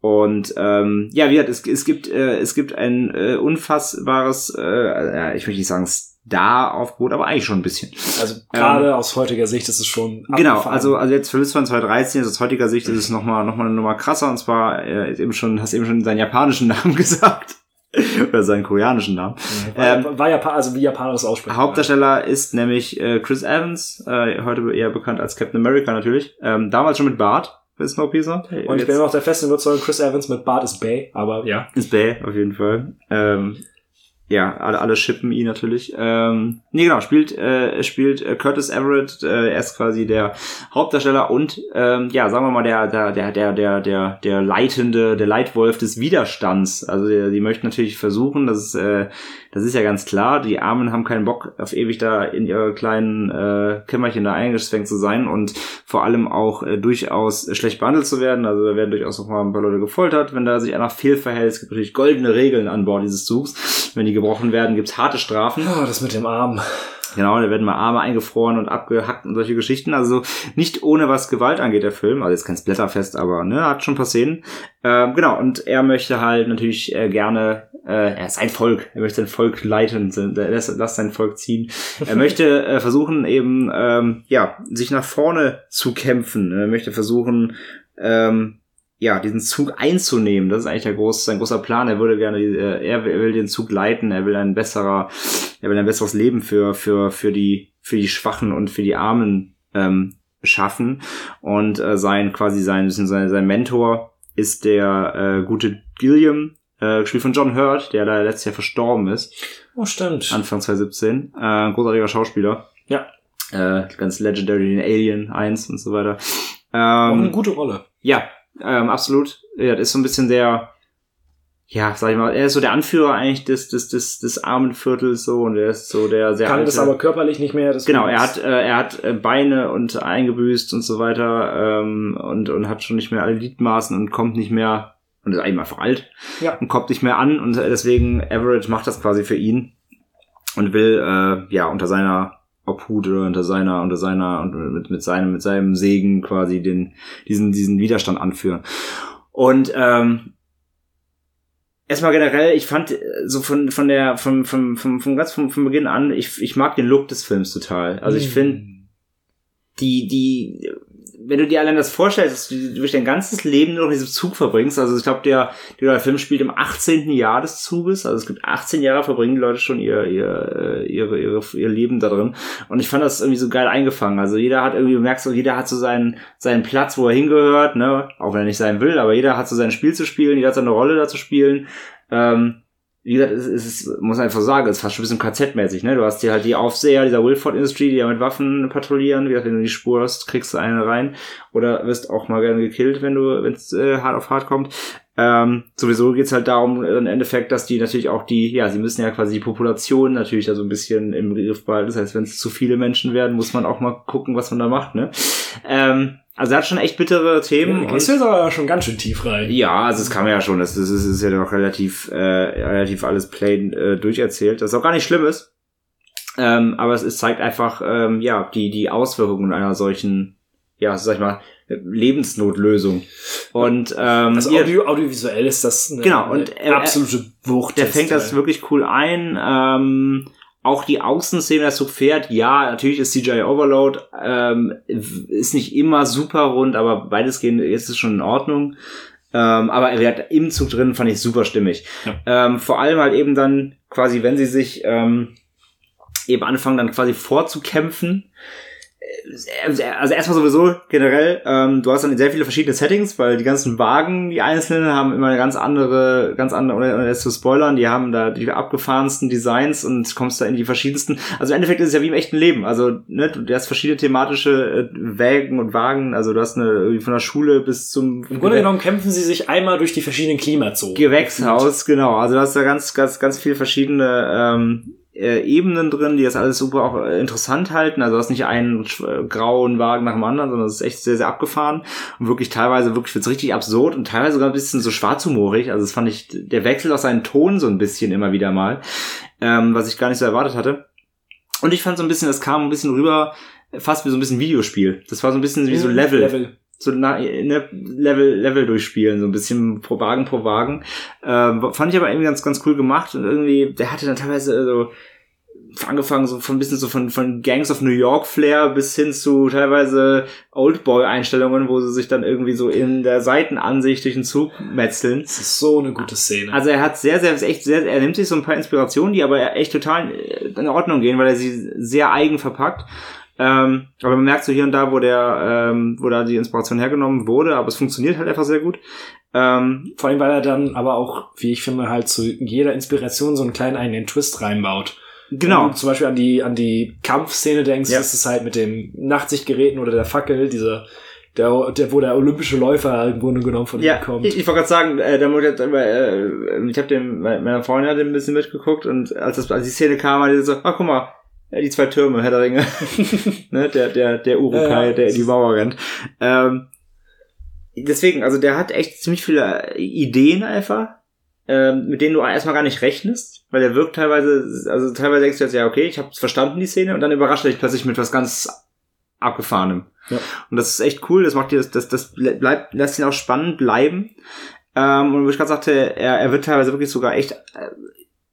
Speaker 1: Und ähm, ja, wie gesagt, es, es gibt äh, es gibt ein äh, unfassbares, äh, ja, ich möchte nicht sagen Star-Aufgebot, aber eigentlich schon ein bisschen.
Speaker 2: Also gerade aus heutiger Sicht ist es schon
Speaker 1: Genau, also also jetzt für Lissabon 2013, also aus heutiger Sicht ist es nochmal noch mal eine Nummer krasser und zwar äh, ist eben schon, hast eben schon seinen japanischen Namen gesagt. Oder seinen koreanischen Namen.
Speaker 2: war,
Speaker 1: ähm,
Speaker 2: war Japan, also wie Japaner das aussprechen.
Speaker 1: Hauptdarsteller ist nämlich äh, Chris Evans, äh, heute eher bekannt als Captain America natürlich. Ähm, damals schon mit Bart für Snowpiercer.
Speaker 2: Und ich bin immer noch der festen Überzeugung, Chris Evans mit Bart ist Bay, aber ja.
Speaker 1: Ist Bay, auf jeden Fall. Ähm, ja, alle, alle shippen ihn natürlich. Ähm, nee, genau, spielt, äh, spielt äh, Curtis Everett, äh, er ist quasi der Hauptdarsteller und ähm, ja, sagen wir mal, der, der, der, der, der, der, der leitende, der Leitwolf des Widerstands. Also die, möchten natürlich versuchen, das ist, äh, das ist ja ganz klar, die Armen haben keinen Bock, auf ewig da in ihre kleinen äh, Kämmerchen da eingezwängt zu sein und vor allem auch äh, durchaus schlecht behandelt zu werden. Also da werden durchaus noch mal ein paar Leute gefoltert, wenn da sich einer fehlverhält. Es gibt natürlich goldene Regeln an Bord dieses Zugs. Wenn die gebrochen werden, gibt's harte Strafen.
Speaker 2: Oh, das mit dem Arm.
Speaker 1: Genau, da werden mal Arme eingefroren und abgehackt und solche Geschichten. Also nicht ohne was Gewalt angeht, der Film. Also jetzt kein Splatterfest, aber ne, hat schon Szenen. Ähm, genau, und er möchte halt natürlich äh, gerne, äh, er ist ein Volk, er möchte sein Volk leiten, lässt, lässt sein Volk ziehen. Er möchte äh, versuchen eben, ähm, ja, sich nach vorne zu kämpfen. Er möchte versuchen, ähm, ja, diesen Zug einzunehmen. Das ist eigentlich der groß, sein großer Plan. Er würde gerne, äh, er will er will den Zug leiten. Er will ein besserer, er will ein besseres Leben für für für die für die Schwachen und für die Armen ähm, schaffen. Und äh, sein quasi sein bisschen sein, sein Mentor ist der äh, gute Gilliam, äh, gespielt von John Hurt, der leider letztes Jahr verstorben ist.
Speaker 2: Oh, stimmt.
Speaker 1: Anfang 2017. Äh, ein großartiger Schauspieler.
Speaker 2: Ja.
Speaker 1: Äh, ganz legendary in Alien 1 und so weiter.
Speaker 2: Auch eine
Speaker 1: Ähm,
Speaker 2: gute Rolle.
Speaker 1: ja, ähm, absolut. Ja, das ist so ein bisschen der, ja, sag ich mal, er ist so der Anführer eigentlich des, des, des, des armen Viertels so und er ist so der sehr
Speaker 2: Kann
Speaker 1: alte.
Speaker 2: das aber körperlich nicht mehr. deswegen
Speaker 1: Genau, er hat, äh, er hat äh, Beine und eingebüßt und so weiter ähm, und, und hat schon nicht mehr alle Gliedmaßen und kommt nicht mehr und ist eigentlich einfach alt
Speaker 2: Ja.
Speaker 1: und kommt nicht mehr an und deswegen Everett macht das quasi für ihn und will äh, ja unter seiner Obhut oder unter seiner unter seiner und mit, mit seinem mit seinem Segen quasi den diesen diesen Widerstand anführen und ähm, erstmal generell, ich fand äh, so von von der vom vom vom, vom ganz vom, vom Beginn an, ich ich mag den Look des Films total. Also ich
Speaker 2: Mhm.
Speaker 1: finde die die wenn du dir allein das vorstellst, dass du durch dein ganzes Leben nur noch in diesem Zug verbringst, also ich glaube, der, der Film spielt im 18. Jahr des Zuges, also es gibt 18 Jahre verbringen die Leute schon ihr, ihr, äh, ihre, ihre, ihr Leben da drin. Und ich fand das irgendwie so geil eingefangen. Also jeder hat irgendwie, du merkst so, jeder hat so seinen, seinen Platz, wo er hingehört, ne, auch wenn er nicht sein will, aber jeder hat so sein Spiel zu spielen, jeder hat seine Rolle da zu spielen. Ähm, wie gesagt, es, ist, muss einfach sagen, es ist fast schon ein bisschen KZ-mäßig, ne? Du hast hier halt die Aufseher dieser Wilford Industry, die ja mit Waffen patrouillieren. Wie gesagt, wenn du die Spur hast, kriegst du eine rein. Oder wirst auch mal gerne gekillt, wenn du, wenn es äh, hart auf hart kommt. Ähm, sowieso geht's halt darum, im Endeffekt, dass die natürlich auch die, ja, sie müssen ja quasi die Population natürlich da so ein bisschen im Griff behalten. Das heißt, wenn es zu viele Menschen werden, muss man auch mal gucken, was man da macht, ne? Ähm, also er hat schon echt bittere Themen.
Speaker 2: Du gehst jetzt aber schon ganz schön tief rein.
Speaker 1: Ja, also das kann man ja schon. Das, das, ist, ist ja doch relativ, äh, relativ alles plain äh, durcherzählt. Das ist auch gar nicht Schlimmes. Ähm, aber es, es zeigt einfach, ähm, ja, die, die Auswirkungen einer solchen, ja, sag ich mal, Lebensnotlösung. Und ähm,
Speaker 2: Also Audio, audiovisuell ist das eine,
Speaker 1: Genau, und
Speaker 2: eine absolute Wucht.
Speaker 1: der fängt das wirklich cool ein. Ähm, auch die Außenszene, das Zug fährt, ja, natürlich ist CGI Overload, ähm, ist nicht immer super rund, aber weitestgehend ist es schon in Ordnung. Ähm, aber er wird im Zug drin, fand ich super stimmig. Ähm, vor allem halt eben dann quasi, wenn sie sich ähm, eben anfangen, dann quasi vorzukämpfen. Also erstmal sowieso generell, ähm, du hast dann sehr viele verschiedene Settings, weil die ganzen Wagen, die einzelnen, haben immer eine ganz andere, ganz andere, ohne jetzt zu spoilern, die haben da die abgefahrensten Designs und kommst da in die verschiedensten. Also im Endeffekt ist es ja wie im echten Leben. Also, ne, du du hast verschiedene thematische äh, Wägen und Wagen, also du hast eine von der Schule bis zum
Speaker 2: Im Grunde genommen kämpfen sie sich einmal durch die verschiedenen Klimazonen.
Speaker 1: Gewächshaus, genau. Also da hast du ganz, ganz, ganz viele verschiedene ähm, äh, Ebenen drin, die das alles super auch äh, interessant halten. Also du hast nicht einen sch- äh, grauen Wagen nach dem anderen, sondern es ist echt sehr, sehr abgefahren. Und wirklich teilweise wirklich wird's richtig absurd und teilweise sogar ein bisschen so schwarzhumorig. Also das fand ich, der Wechsel aus seinen Ton so ein bisschen immer wieder mal, ähm, was ich gar nicht so erwartet hatte. Und ich fand so ein bisschen, das kam ein bisschen rüber, fast wie so ein bisschen Videospiel. Das war so ein bisschen wie so Level
Speaker 2: Level.
Speaker 1: So ne, Level, Level durchspielen, so ein bisschen pro Wagen pro Wagen. Ähm, fand ich aber irgendwie ganz, ganz cool gemacht und irgendwie, der hatte dann teilweise so angefangen so von ein bisschen so von, von Gangs of New York Flair bis hin zu teilweise Oldboy-Einstellungen, wo sie sich dann irgendwie so in der Seitenansicht durch den Zug metzeln.
Speaker 2: Das ist so eine gute Szene.
Speaker 1: Also er hat sehr, sehr, echt sehr, er nimmt sich so ein paar Inspirationen, die aber echt total in Ordnung gehen, weil er sie sehr eigen verpackt. Ähm, aber man merkt so hier und da, wo der, ähm, wo da die Inspiration hergenommen wurde, aber es funktioniert halt einfach sehr gut. Ähm,
Speaker 2: Vor allem, weil er dann aber auch, wie ich finde, halt zu jeder Inspiration so einen kleinen eigenen Twist reinbaut. Wenn
Speaker 1: genau.
Speaker 2: du zum Beispiel an die, an die Kampfszene denkst,
Speaker 1: Ja.
Speaker 2: ist es halt mit dem Nachtsichtgeräten oder der Fackel, dieser, der, der, wo der olympische Läufer im Grunde genommen von
Speaker 1: Ja,
Speaker 2: ihm kommt.
Speaker 1: ich, ich wollte gerade sagen, äh, da muss ich, äh, ich habe dem, meiner Freundin hat dem ein bisschen mitgeguckt und als, das, als die Szene kam, hat die so, ach guck mal, ja, die zwei Türme, Herr der Ringe, ne, der, der, der Urukai,
Speaker 2: Ja,
Speaker 1: der in die Mauer rennt. Ähm, deswegen, also der hat echt ziemlich viele Ideen einfach, ähm, mit denen du erstmal gar nicht rechnest, weil der wirkt teilweise, also teilweise denkst du jetzt, ja, okay, ich habe verstanden die Szene und dann überrascht er dich plötzlich mit was ganz abgefahrenem.
Speaker 2: Ja.
Speaker 1: Und das ist echt cool, das macht dir das, das, das bleibt, lässt ihn auch spannend bleiben. Ähm, und wo ich gerade sagte, er, er wird teilweise wirklich sogar echt äh,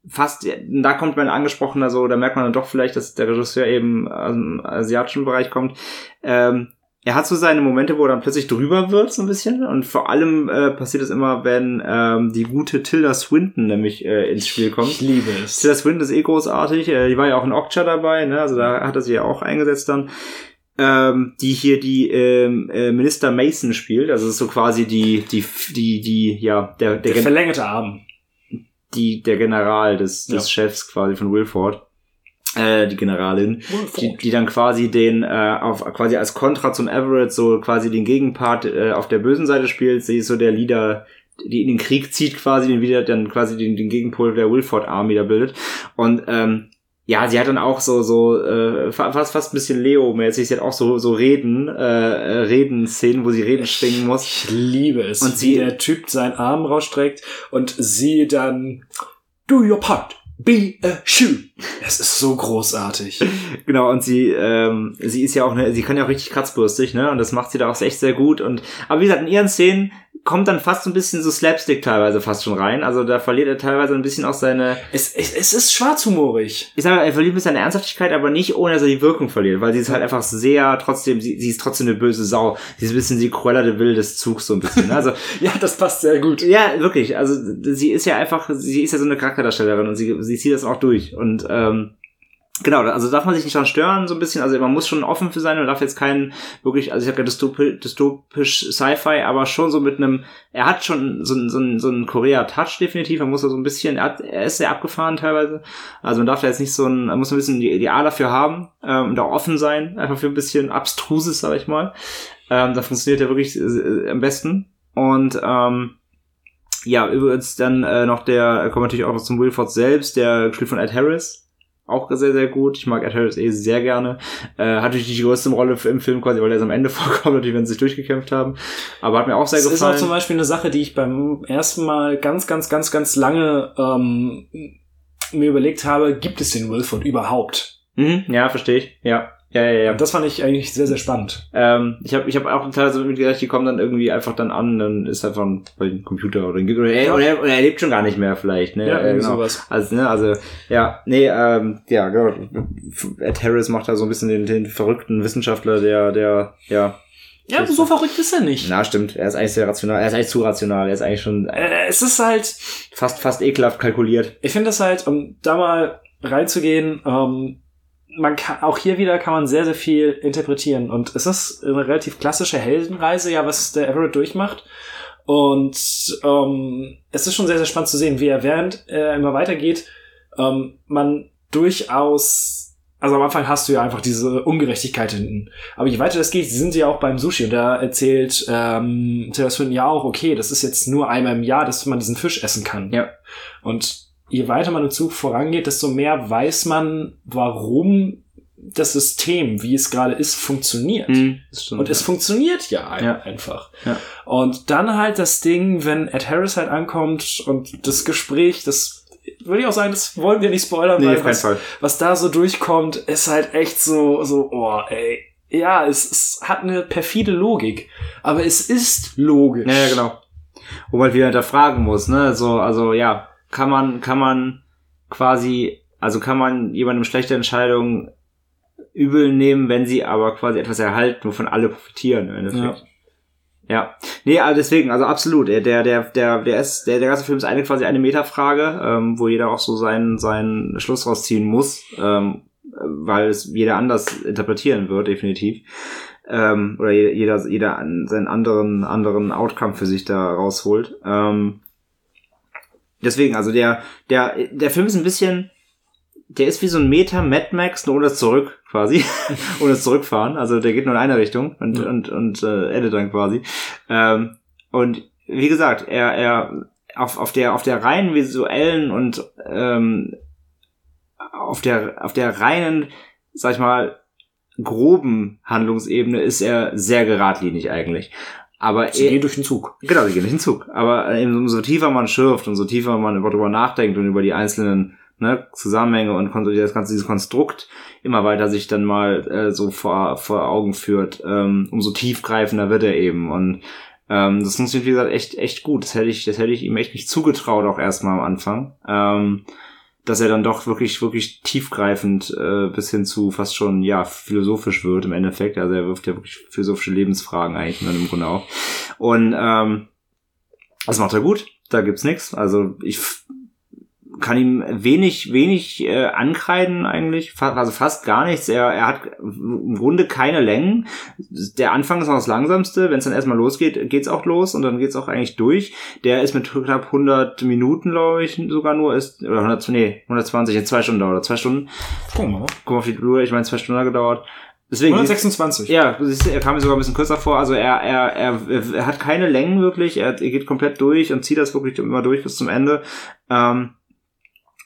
Speaker 1: fast, da kommt mein angesprochener so, da merkt man dann doch vielleicht, dass der Regisseur eben aus dem asiatischen Bereich kommt. Ähm, er hat so seine Momente, wo er dann plötzlich drüber wird, so ein bisschen. Und vor allem äh, passiert es immer, wenn ähm, die gute Tilda Swinton nämlich äh, ins Spiel kommt.
Speaker 2: Ich liebe es.
Speaker 1: Tilda Swinton ist eh großartig. Äh, die war ja auch in Okja dabei, ne? Also da hat er sie ja auch eingesetzt dann. Ähm, die hier die ähm, äh, Minister Mason spielt. Also das ist so quasi die, die, die, die, ja, der, der,
Speaker 2: Der verlängerte Arm.
Speaker 1: Die, der General des, des
Speaker 2: Ja.
Speaker 1: Chefs quasi von Wilford. äh, die Generalin, die, die dann quasi den äh, auf quasi als Kontra zum Everett so quasi den Gegenpart äh, auf der bösen Seite spielt. Sie ist so der Leader, die in den Krieg zieht quasi, den wieder dann quasi den, den Gegenpol der Wilford Army da bildet. Und ähm, ja, sie hat dann auch so so äh, fast fast ein bisschen Leo-mäßig. Sie hat auch so so Reden, äh, Reden-Szenen, wo sie Reden schwingen muss.
Speaker 2: Ich liebe es,
Speaker 1: Und sie-
Speaker 2: der Typ seinen Arm rausstreckt und sie dann do your part, be a shoe. Es ist so großartig.
Speaker 1: Genau, und sie, ähm, sie ist ja auch, ne, sie kann ja auch richtig kratzbürstig, ne? Und das macht sie da auch echt sehr gut. Und aber wie gesagt, in ihren Szenen kommt dann fast so ein bisschen so Slapstick teilweise fast schon rein. Also da verliert er teilweise ein bisschen auch seine,
Speaker 2: Es, es, es ist schwarzhumorig.
Speaker 1: ich sag mal, er verliert ein bisschen seine Ernsthaftigkeit, aber nicht ohne, dass er die Wirkung verliert, weil sie ist halt einfach sehr, trotzdem, sie, sie ist trotzdem eine böse Sau. Sie ist ein bisschen die Cruella de Vil des Zugs so ein bisschen. ne? Also
Speaker 2: Ja, das passt sehr gut.
Speaker 1: ja, wirklich. Also sie ist ja einfach, sie ist ja so eine Charakterdarstellerin und sie, sie zieht das auch durch. Und ähm, genau, also darf man sich nicht dran stören, so ein bisschen. Also man muss schon offen für sein und darf jetzt keinen wirklich, also ich habe ja dystopisch, dystopisch Sci-Fi, aber schon so mit einem, er hat schon so, einen- so, einen- so einen Korea-Touch definitiv. Man muss da so ein bisschen, er, hat, er ist sehr abgefahren teilweise. Also man darf da jetzt nicht so ein, man muss ein bisschen die, A dafür haben ähm, und auch offen sein, einfach für ein bisschen Abstruses, sag ich mal. Ähm, da funktioniert er wirklich äh, am besten. Und ähm, ja, übrigens dann äh, noch der, kommt natürlich auch noch zum Wilford selbst, der gespielt von Ed Harris. Auch sehr, sehr gut. Ich mag Ed Harris eh sehr gerne. Äh, hat natürlich die größte Rolle im Film quasi, weil er ist am Ende vorkommt, natürlich, wenn sie sich durchgekämpft haben. Aber hat mir auch sehr
Speaker 2: Das ist
Speaker 1: gefallen.
Speaker 2: auch zum Beispiel eine Sache, die ich beim ersten Mal ganz, ganz, ganz, ganz lange ähm, mir überlegt habe, gibt es den Wilford überhaupt?
Speaker 1: mhm, ja, verstehe ich. Ja. Ja, ja, ja.
Speaker 2: Und das fand ich eigentlich sehr, sehr spannend.
Speaker 1: Ähm, ich habe ich hab auch teilweise mitgedacht, die kommen dann irgendwie einfach dann an, dann ist einfach ein, ein Computer oder, ein, oder, er, oder, er, oder er lebt schon gar nicht mehr vielleicht. Ne? Äh, genau.
Speaker 2: sowas.
Speaker 1: Also, ne, also, ja, nee, ähm, ja, genau. Ed Harris macht da so ein bisschen den, den verrückten Wissenschaftler, der, der, ja.
Speaker 2: Ja, so verrückt ist er nicht.
Speaker 1: Na, stimmt, er ist eigentlich sehr rational, er ist eigentlich zu rational, er ist eigentlich schon
Speaker 2: Äh, es ist halt,
Speaker 1: fast, fast ekelhaft kalkuliert.
Speaker 2: ich finde das halt, um da mal reinzugehen, ähm, man kann, auch hier wieder kann man sehr, sehr viel interpretieren. Und es ist eine relativ klassische Heldenreise, ja, was der Everett durchmacht. Und ähm, es ist schon sehr, sehr spannend zu sehen, wie er während er immer weitergeht, ähm, man durchaus, also am Anfang hast du ja einfach diese Ungerechtigkeit hinten. Aber je weiter das geht, sind sie ja auch beim Sushi und da erzählt ähm, Taylor Swinton ja auch, okay, das ist jetzt nur einmal im Jahr, dass man diesen Fisch essen kann.
Speaker 1: Ja.
Speaker 2: Und je weiter man im Zug vorangeht, desto mehr weiß man, warum das System, wie es gerade ist, funktioniert.
Speaker 1: Hm, das stimmt,
Speaker 2: Und es funktioniert ja, ein-
Speaker 1: Ja.
Speaker 2: einfach.
Speaker 1: Ja.
Speaker 2: Und dann halt das Ding, wenn Ed Harris halt ankommt und das Gespräch, das würde ich auch sagen, das wollen wir nicht spoilern,
Speaker 1: Nee,
Speaker 2: weil was,
Speaker 1: Fall.
Speaker 2: was da so durchkommt, ist halt echt so, so, oh, ey. Ja, es, es hat eine perfide Logik. Aber es ist logisch.
Speaker 1: Ja, ja, genau. Wo man wieder hinterfragen muss, ne? So, also ja, kann man, kann man quasi, also kann man jemandem schlechte Entscheidungen übel nehmen, wenn sie aber quasi etwas erhalten, wovon alle profitieren im Endeffekt. Ja. Nee, also deswegen, also absolut. Der, der, der, der, der ist, der, der ganze Film ist eine quasi eine Metafrage, ähm, wo jeder auch so seinen, seinen Schluss rausziehen muss, ähm, weil es jeder anders interpretieren wird, definitiv. Ähm, oder je- jeder, jeder seinen anderen, anderen Outcome für sich da rausholt. Ähm, deswegen, also der, der, der Film ist ein bisschen, der ist wie so ein Meta Mad Max, nur ohne das Zurück, quasi. ohne das Zurückfahren. Also der geht nur in eine Richtung und,
Speaker 2: Ja.
Speaker 1: und, und äh, endet dann quasi. Ähm, und wie gesagt, er, er auf, auf der, auf der rein visuellen und ähm, auf der, auf der reinen, sag ich mal, groben Handlungsebene ist er sehr geradlinig eigentlich. Aber
Speaker 2: Sie
Speaker 1: er,
Speaker 2: gehen durch den Zug.
Speaker 1: Genau, die gehen in den Zug. Aber eben umso tiefer man schürft und so tiefer man darüber nachdenkt und über die einzelnen ne, Zusammenhänge und das ganze dieses Konstrukt immer weiter sich dann mal äh, so vor, vor Augen führt, ähm, umso tiefgreifender wird er eben. Und ähm, das funktioniert, wie gesagt, echt, echt gut. Das hätte ich, das hätte ich ihm echt nicht zugetraut, auch erstmal am Anfang. Ähm, dass er dann doch wirklich, wirklich tiefgreifend äh, bis hin zu fast schon, ja, philosophisch wird im Endeffekt. Also er wirft ja wirklich philosophische Lebensfragen eigentlich dann im Grunde auf. Und ähm, das macht er gut, da gibt's nichts. Also ich kann ihm wenig, wenig äh, ankreiden eigentlich, fa also fast gar nichts. Er, er hat im Grunde keine Längen. Der Anfang ist noch das langsamste. Wenn es dann erstmal losgeht, geht's auch los und dann geht's auch eigentlich durch. Der ist mit knapp 100 Minuten, glaube ich, sogar nur ist oder 100, nee, 120, in zwei Stunden dauert, zwei Stunden.
Speaker 2: Wir mal.
Speaker 1: Guck mal auf die Blu-ray, ich meine zwei Stunden hat gedauert. Deswegen,
Speaker 2: 126.
Speaker 1: ja, er kam mir sogar ein bisschen kürzer vor. Also er, er, er, er hat keine Längen wirklich. Er, er geht komplett durch und zieht das wirklich immer durch bis zum Ende. Ähm,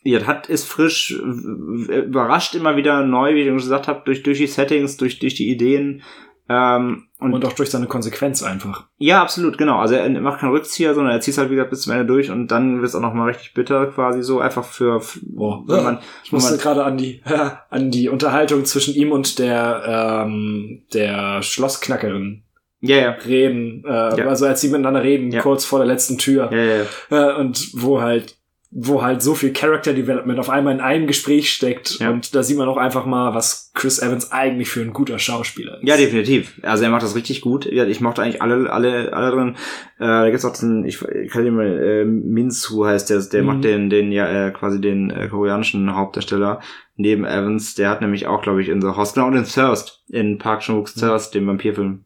Speaker 1: ja, hat ist frisch, überrascht immer wieder neu, wie ich schon gesagt habe, durch durch die Settings, durch durch die Ideen. Ähm, und,
Speaker 2: Und auch durch seine Konsequenz einfach.
Speaker 1: ja, absolut, genau. Also er macht keinen Rückzieher, sondern er zieht halt wieder bis zum Ende durch und dann wird es auch noch mal richtig bitter, quasi so einfach für,
Speaker 2: Boah.
Speaker 1: wenn man,
Speaker 2: Ich
Speaker 1: wenn
Speaker 2: musste gerade an die an die Unterhaltung zwischen ihm und der ähm, der Schlossknackerin
Speaker 1: ja, ja,
Speaker 2: reden, äh,
Speaker 1: Ja.
Speaker 2: also als sie miteinander reden,
Speaker 1: Ja.
Speaker 2: kurz vor der letzten Tür.
Speaker 1: ja, ja, ja.
Speaker 2: Äh, und wo halt wo halt so viel Character Development auf einmal in einem Gespräch steckt
Speaker 1: Ja.
Speaker 2: und da sieht man auch einfach mal, was Chris Evans eigentlich für ein guter Schauspieler ist.
Speaker 1: Ja, definitiv. Also er macht das richtig gut. Ja, Ich mochte eigentlich alle, alle, alle drin. Äh, da gibt's auch den, ich kann den mal, äh, Minsu heißt der, der
Speaker 2: Mhm.
Speaker 1: macht den, den, ja, äh, quasi den äh, koreanischen Hauptdarsteller neben Evans. Der hat nämlich auch, glaube ich, in The Host, genau, und in Thirst, in Park Chan-wook's Thirst, dem Vampirfilm.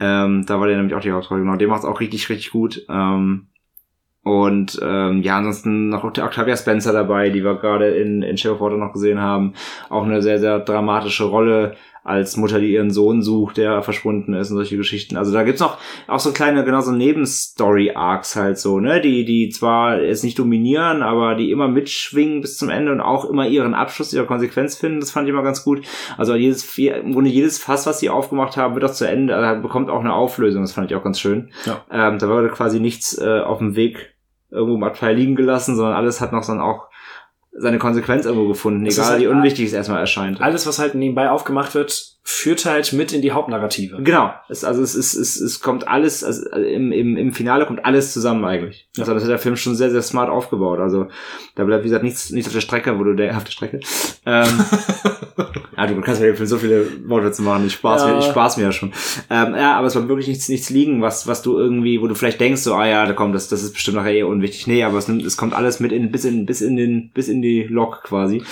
Speaker 1: Ähm, da war der nämlich auch die Hauptrolle, genau. Der macht's auch richtig, richtig gut. Ähm, und ähm, ja, ansonsten noch Octavia Spencer dabei, die wir gerade in, in Shape of Water noch gesehen haben. Auch eine sehr, sehr dramatische Rolle als Mutter, die ihren Sohn sucht, der verschwunden ist und solche Geschichten. Also da gibt's noch auch so kleine, genau so Nebenstory-Arcs halt so, ne, die, die zwar jetzt nicht dominieren, aber die immer mitschwingen bis zum Ende und auch immer ihren Abschluss, ihre Konsequenz finden. Das fand ich immer ganz gut. Also jedes, im Grunde jedes Fass, was sie aufgemacht haben, wird auch zu Ende, also bekommt auch eine Auflösung. Das fand ich auch ganz schön.
Speaker 2: Ja.
Speaker 1: Ähm, da wurde quasi nichts äh, auf dem Weg irgendwo im Abteil liegen gelassen, sondern alles hat noch dann auch seine Konsequenz irgendwo gefunden,
Speaker 2: ist
Speaker 1: egal
Speaker 2: halt
Speaker 1: wie unwichtig es erstmal erscheint.
Speaker 2: Alles, was halt nebenbei aufgemacht wird, führt halt mit in die Hauptnarrative.
Speaker 1: Genau, es, also es, es, es, es kommt alles, also im, im, im Finale kommt alles zusammen eigentlich.
Speaker 2: Ja.
Speaker 1: Also das hat der Film schon sehr, sehr smart aufgebaut. Also da bleibt, wie gesagt, nichts, nichts auf der Strecke, wo du der auf der Strecke. Ähm, ja, du kannst ja so viele Wortwitze machen, ich spaß,
Speaker 2: Ja.
Speaker 1: mir, ich spaß mir ja schon. Ähm, ja, aber es bleibt wirklich nichts, nichts liegen, was, was du irgendwie, wo du vielleicht denkst, so, ah ja, da kommt das, das ist bestimmt nachher eh unwichtig. Nee, aber es nimmt, es kommt alles mit in, bis in, bis in den, bis in die Lok quasi.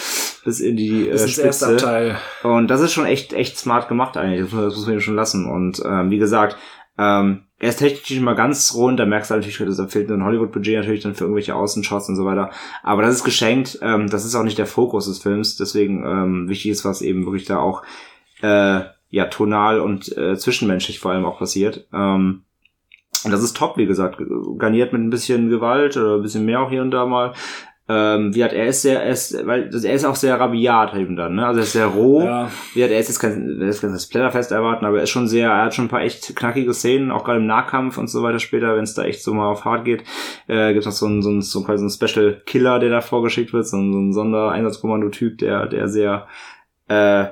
Speaker 1: Bis in die äh,
Speaker 2: ist das erste
Speaker 1: Spitze.
Speaker 2: Abteil.
Speaker 1: Und das ist schon echt, echt smart gemacht eigentlich. Das, muss- das muss man schon lassen. Und ähm, wie gesagt, ähm, er ist technisch mal ganz rund. Da merkst du natürlich, da fehlt ein Hollywood-Budget natürlich dann für irgendwelche Außenshots und so weiter. Aber das ist geschenkt. Ähm, das ist auch nicht der Fokus des Films. Deswegen ähm, wichtig ist, was eben wirklich da auch äh, ja tonal und äh, zwischenmenschlich vor allem auch passiert. Ähm, und das ist top, wie gesagt, garniert mit ein bisschen Gewalt oder ein bisschen mehr auch hier und da mal. Ähm, wie hat er ist sehr, er ist, weil er ist auch sehr rabiat eben dann, ne? Also er ist sehr roh.
Speaker 2: Ja,
Speaker 1: Wie hat er ist jetzt kein, er ist kein Splatterfest erwarten, aber er ist schon sehr, er hat schon ein paar echt knackige Szenen, auch gerade im Nahkampf und so weiter später, wenn es da echt so mal auf hart geht, äh, gibt noch so einen, so einen, so quasi einen Special Killer, der da vorgeschickt wird, so ein, so ein Sondereinsatzkommando-Typ, der, der sehr, äh,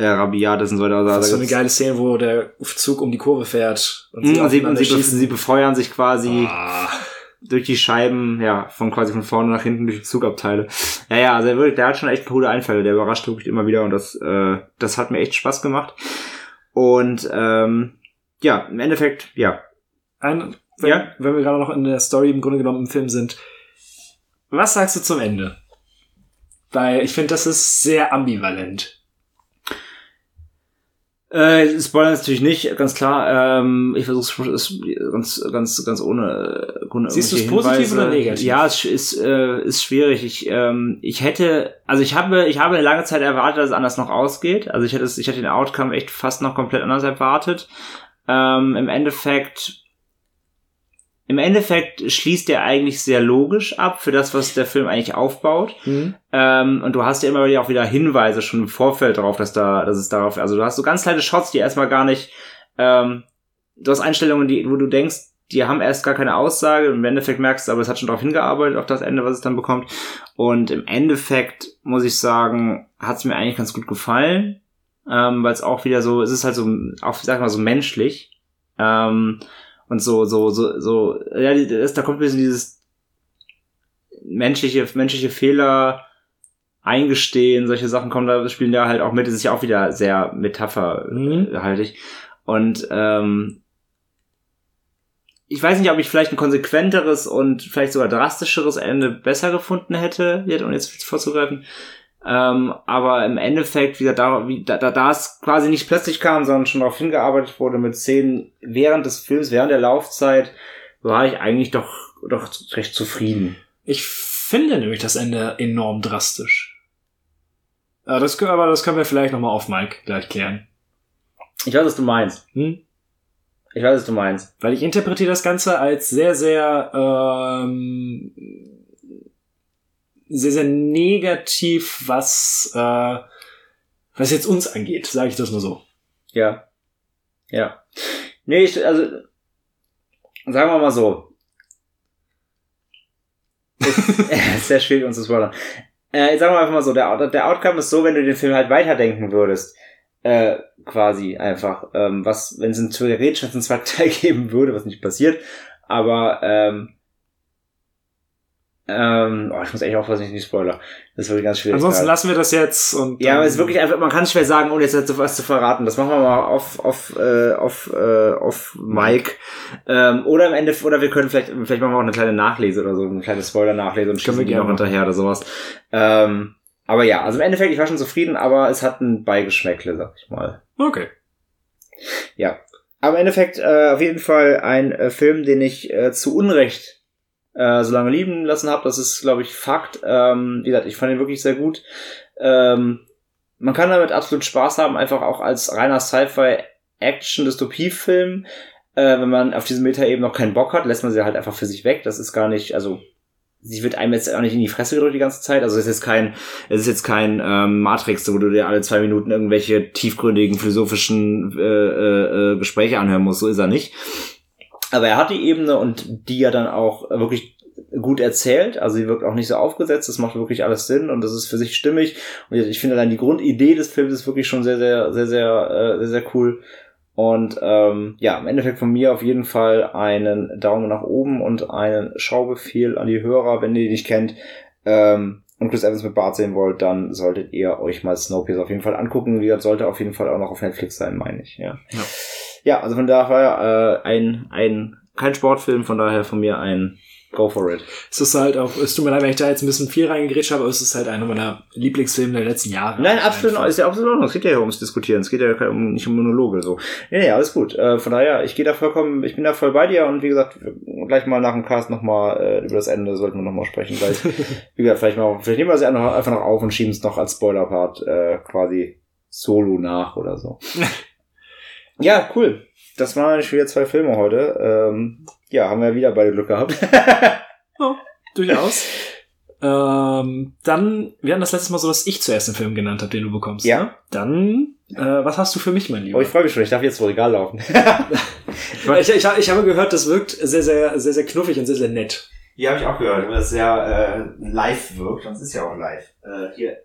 Speaker 1: der rabiat ist und so weiter. Also,
Speaker 2: das ist so eine geile Szene, wo der Zug um die Kurve fährt und
Speaker 1: Mhm, und sie, und sie, sie befeuern sich quasi
Speaker 2: Ah.
Speaker 1: Durch die Scheiben, ja, von quasi von vorne nach hinten durch die Zugabteile. Ja, ja, also er wirklich, der hat schon echt coole Einfälle, der überrascht wirklich immer wieder und das, äh, das hat mir echt Spaß gemacht. Und ähm, ja, im Endeffekt, ja.
Speaker 2: Ein, wenn,
Speaker 1: Ja?
Speaker 2: wenn wir gerade noch in der Story im Grunde genommen im Film sind, was sagst du zum Ende? Weil ich finde, das ist sehr ambivalent.
Speaker 1: Äh, Spoiler natürlich nicht, ganz klar. Ähm, ich versuche es ganz, ganz, ganz ohne, ohne
Speaker 2: Siehst du es positiv oder negativ?
Speaker 1: Ja, es ist, äh, ist schwierig. Ich, ähm, ich hätte, also ich habe, ich habe lange Zeit erwartet, dass es anders noch ausgeht. Also ich hätte, ich hätte den Outcome echt fast noch komplett anders erwartet. Ähm, Im Endeffekt, im Endeffekt schließt er eigentlich sehr logisch ab für das, was der Film eigentlich aufbaut.
Speaker 2: Mhm.
Speaker 1: Ähm, und du hast ja immer wieder auch wieder Hinweise schon im Vorfeld darauf, dass da, dass es darauf, also du hast so ganz kleine Shots, die erstmal gar nicht, ähm, du hast Einstellungen, die, wo du denkst, die haben erst gar keine Aussage und im Endeffekt merkst du, aber es hat schon darauf hingearbeitet, auf das Ende, was es dann bekommt. Und im Endeffekt, muss ich sagen, hat es mir eigentlich ganz gut gefallen, ähm, weil es auch wieder so, es ist halt so, auch, sag mal, so menschlich. Ähm, und so, so, so, so, ja, das, da kommt ein bisschen dieses menschliche, menschliche Fehler eingestehen, solche Sachen kommen da, spielen da halt auch mit. Es ist ja auch wieder sehr
Speaker 2: Mhm.
Speaker 1: metapherhaltig. Und ähm, ich weiß nicht, ob ich vielleicht ein konsequenteres und vielleicht sogar drastischeres Ende besser gefunden hätte, jetzt, um jetzt vorzugreifen. Ähm, aber im Endeffekt, wie da, wie, da, da, da es quasi nicht plötzlich kam, sondern schon darauf hingearbeitet wurde mit Szenen während des Films, während der Laufzeit, war ich eigentlich doch, doch recht zufrieden.
Speaker 2: Ich finde nämlich das Ende enorm drastisch. Äh, das, aber das können wir vielleicht nochmal auf Mike gleich klären.
Speaker 1: Ich weiß, was du meinst.
Speaker 2: Hm?
Speaker 1: Ich weiß, was du meinst.
Speaker 2: Weil ich interpretiere das Ganze als sehr, sehr, ähm, sehr, sehr negativ, was, äh, was jetzt uns angeht, sage ich das nur so.
Speaker 1: Ja. Ja. Nee, ich, also, sagen wir mal so. ist sehr schwierig uns zu spoilern. Äh, sagen wir einfach mal so, der, der Outcome ist so, wenn du den Film halt weiterdenken würdest äh, quasi einfach, ähm, was, wenn es einen zweiten Teil geben würde, was nicht passiert, aber ähm, ähm, oh, ich muss echt aufpassen, ich nicht spoiler. Das ist wirklich ganz schwierig.
Speaker 2: Ansonsten lassen wir das jetzt und.
Speaker 1: Ja, aber es ist wirklich einfach, man kann es schwer sagen, ohne jetzt was zu verraten. Das machen wir mal auf, auf, äh, auf, äh, auf Mike. Ähm, oder am Ende, oder wir können vielleicht, vielleicht machen wir auch eine kleine Nachlese oder so, eine kleine Spoiler-Nachlese und schießen die noch hinterher oder sowas. Ähm, aber ja, also im Endeffekt, ich war schon zufrieden, aber es hat ein Beigeschmäckle, sag ich mal.
Speaker 2: Okay.
Speaker 1: Ja. Aber im Endeffekt äh, auf jeden Fall ein äh, Film, den ich äh, zu Unrecht äh, so lange lieben lassen habe. Das ist, glaube ich, Fakt. Ähm, wie gesagt, ich fand ihn wirklich sehr gut. Ähm, man kann damit absolut Spaß haben, einfach auch als reiner Sci-Fi-Action-Dystopie-Film. Äh, wenn man auf diesem Meta eben noch keinen Bock hat, lässt man sie halt einfach für sich weg. Das ist gar nicht, also sie wird einem jetzt auch nicht in die Fresse gedrückt die ganze Zeit. Also es ist jetzt kein, es ist jetzt kein ähm, Matrix, wo du dir alle zwei Minuten irgendwelche tiefgründigen philosophischen äh, äh, äh, Gespräche anhören musst. So ist er nicht. Aber er hat die Ebene und die ja dann auch wirklich gut erzählt. Also sie wirkt auch nicht so aufgesetzt. Das macht wirklich alles Sinn und das ist für sich stimmig. Und ich finde dann die Grundidee des Films ist wirklich schon sehr, sehr, sehr, sehr, äh, sehr, sehr cool. Und ähm, ja, im Endeffekt von mir auf jeden Fall einen Daumen nach oben und einen Schaubefehl an die Hörer, wenn ihr die nicht kennt. Ähm, und Chris Evans mit Bart sehen wollt, dann solltet ihr euch mal Snowpiercer auf jeden Fall angucken. Wie gesagt, sollte auf jeden Fall auch noch auf Netflix sein, meine ich. Ja,
Speaker 2: Ja.
Speaker 1: Ja also von daher äh, ein, ein kein Sportfilm, von daher von mir ein Go for it.
Speaker 2: Es ist halt auch, es tut mir leid, wenn ich da jetzt ein bisschen viel reingegrätscht habe, aber es ist halt einer meiner Lieblingsfilme der letzten Jahre.
Speaker 1: Nein, absolut, ist ja absolut in Ordnung. Es geht ja hier ums Diskutieren. Es geht ja um, nicht um Monologe, so. Nee, nee, alles gut. Äh, von daher, ich gehe da vollkommen, ich bin da voll bei dir und wie gesagt, gleich mal nach dem Cast nochmal äh, über das Ende sollten wir nochmal sprechen. Gleich, wie gesagt, vielleicht mal, vielleicht nehmen wir es einfach einfach noch auf und schieben es noch als Spoiler-Part äh, quasi solo nach oder so. ja, cool. Das waren schon wieder zwei Filme heute. Ähm, ja, haben wir wieder beide Glück gehabt.
Speaker 2: Ja, durchaus. ähm, dann, wir hatten das letzte Mal so, dass ich zuerst den Film genannt habe, den du bekommst.
Speaker 1: Ja.
Speaker 2: ne? Dann, äh, was hast du für mich, mein Lieber?
Speaker 1: Oh, ich freue mich schon. Ich darf jetzt vor Regal laufen.
Speaker 2: ich, ich, ich habe gehört, das wirkt sehr, sehr, sehr, sehr knuffig und sehr, sehr nett.
Speaker 1: Die habe ich auch gehört, weil das sehr äh, live wirkt. Und es ist ja auch live. Äh, hier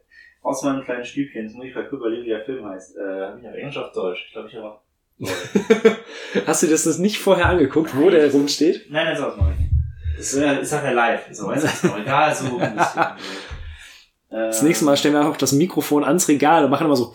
Speaker 1: aus meinem kleinen Stübchen, jetzt muss ich gerade überlegen, wie der Film heißt. Äh, habe ich auf Englisch auf Deutsch? Ich glaube, ich habe
Speaker 2: Hast du das nicht vorher angeguckt, wo der rumsteht?
Speaker 1: Nein, das ist auch neu. Das ist, äh, ist halt ja live. So, ist auch egal, so
Speaker 2: Das nächste Mal stellen wir auch das Mikrofon ans Regal und machen immer so.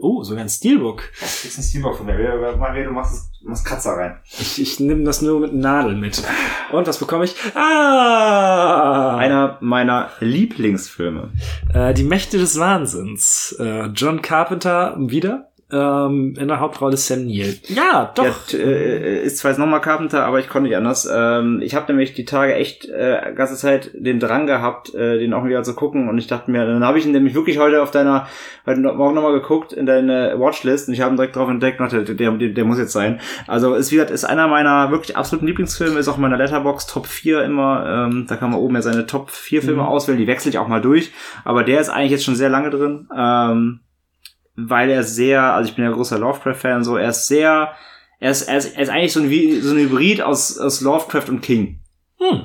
Speaker 2: Oh, sogar ein Steelbook.
Speaker 1: Das ist ein Steelbook von mir. Mal du machst, es- du machst Katzer rein.
Speaker 2: Ich, ich nehme das nur mit Nadel mit. Und was bekomme ich? Ah!
Speaker 1: Einer meiner Lieblingsfilme.
Speaker 2: Äh, die Mächte des Wahnsinns. Äh, John Carpenter wieder. Ähm, in der Hauptrolle Sam Neill. Ja, doch.
Speaker 1: Ja, äh, ist zwar jetzt nochmal Carpenter, aber ich konnte nicht anders. Ähm, ich habe nämlich die Tage echt äh, ganze Zeit den Drang gehabt, äh, den auch wieder zu gucken. Und ich dachte mir, dann habe ich ihn nämlich wirklich heute auf deiner, heute Morgen nochmal geguckt in deine Watchlist und ich habe ihn direkt drauf entdeckt dachte, der, der, der muss jetzt sein. Also ist wie gesagt, ist einer meiner wirklich absoluten Lieblingsfilme, ist auch in meiner Letterbox Top 4 immer. Ähm, da kann man oben ja seine Top 4 Filme
Speaker 2: Mhm.
Speaker 1: auswählen, die wechsle ich auch mal durch. Aber der ist eigentlich jetzt schon sehr lange drin. Ähm, weil er sehr, also ich bin ja großer Lovecraft-Fan, so, er ist sehr, er ist, er ist, er ist eigentlich so ein, wie, so ein Hybrid aus, aus Lovecraft und King.
Speaker 2: Hm.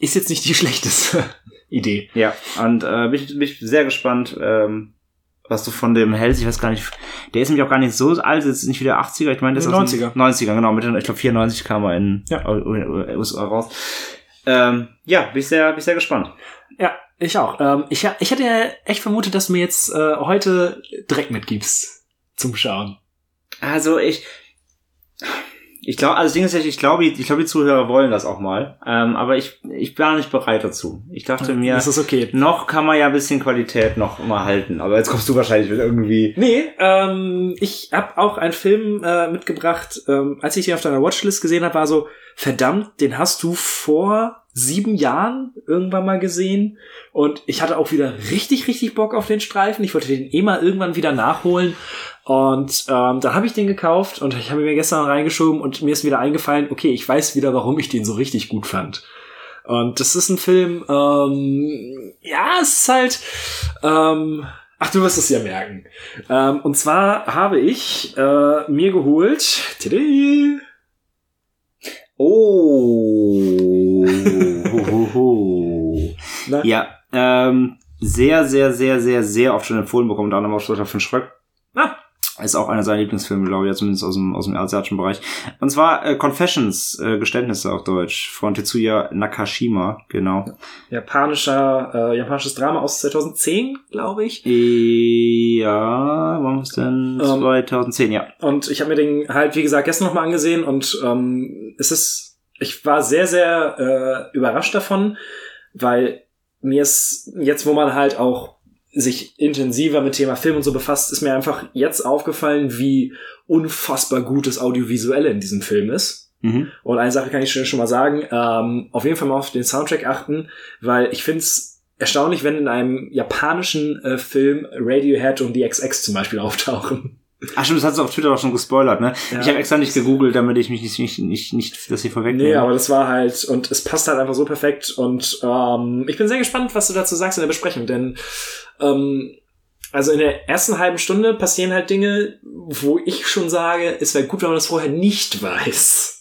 Speaker 2: Ist jetzt nicht die schlechteste Idee.
Speaker 1: Ja, und äh, bin, ich- bin ich sehr gespannt, ähm, was du von dem hältst. Ich weiß gar nicht, der ist nämlich auch gar nicht so alt, ist nicht wieder 80er, ich meine, der ist aus den
Speaker 2: 90er.
Speaker 1: 90er, genau, mit, ich glaube 94 kam er in
Speaker 2: Ja.
Speaker 1: USA raus. Ähm, ja, bin ich sehr, bin ich sehr gespannt.
Speaker 2: Ja, ich auch. Ähm, ich, ich hätte ja echt vermutet, dass du mir jetzt äh, heute Dreck mitgibst zum Schauen.
Speaker 1: Also ich, Ich glaube, also das Ding ist ja, ich glaube, ich glaube, die Zuhörer wollen das auch mal. Ähm, aber ich, ich war nicht bereit dazu. Ich dachte mir,
Speaker 2: Das ist okay.
Speaker 1: noch kann man ja ein bisschen Qualität noch mal halten. Aber jetzt kommst du wahrscheinlich mit irgendwie.
Speaker 2: Nee, ähm, ich habe auch einen Film äh, mitgebracht. Ähm, als ich den auf deiner Watchlist gesehen habe, war so, verdammt, den hast du vor sieben Jahren irgendwann mal gesehen. Und ich hatte auch wieder richtig, richtig Bock auf den Streifen. Ich wollte den eh mal irgendwann wieder nachholen. Und ähm, dann habe ich den gekauft und ich habe ihn mir gestern reingeschoben und mir ist wieder eingefallen, okay, ich weiß wieder, warum ich den so richtig gut fand. Und das ist ein Film, ähm, ja, es ist halt, ähm, ach, du wirst es ja merken. Ähm, und zwar habe ich äh, mir geholt, tidi,
Speaker 1: Oh. ja, ähm, sehr, sehr, sehr, sehr, sehr oft schon empfohlen bekommen, anderem auch Schlotter von Schröck. Ist auch einer seiner Lieblingsfilme, glaube ich, ja, zumindest aus dem, aus dem asiatischen Bereich. Und zwar äh, Confessions, äh, Geständnisse auf Deutsch, von Tetsuya Nakashima, genau.
Speaker 2: japanischer, äh, japanisches Drama aus 2010, glaube ich.
Speaker 1: Ja, wann ist denn?
Speaker 2: Ähm,
Speaker 1: 2010, ja.
Speaker 2: Und ich habe mir den halt, wie gesagt, gestern nochmal angesehen und ähm, es ist, ich war sehr, sehr äh, überrascht davon, weil mir ist jetzt, wo man halt auch sich intensiver mit Thema Film und so befasst, ist mir einfach jetzt aufgefallen, wie unfassbar gut das Audiovisuelle in diesem Film ist.
Speaker 1: Mhm.
Speaker 2: Und eine Sache kann ich schon schon mal sagen, ähm, auf jeden Fall mal auf den Soundtrack achten, weil ich finde es erstaunlich, wenn in einem japanischen äh, Film Radiohead und die XX zum Beispiel auftauchen.
Speaker 1: Ach stimmt, das hast du auf Twitter auch schon gespoilert, ne?
Speaker 2: Ja.
Speaker 1: Ich habe extra nicht gegoogelt, damit ich mich nicht, nicht, nicht, nicht das hier vorwegnehme.
Speaker 2: Nee, aber das war halt, und es passt halt einfach so perfekt. Und ähm, ich bin sehr gespannt, was du dazu sagst in der Besprechung, denn ähm, also in der ersten halben Stunde passieren halt Dinge, wo ich schon sage, es wäre gut, wenn man das vorher nicht weiß.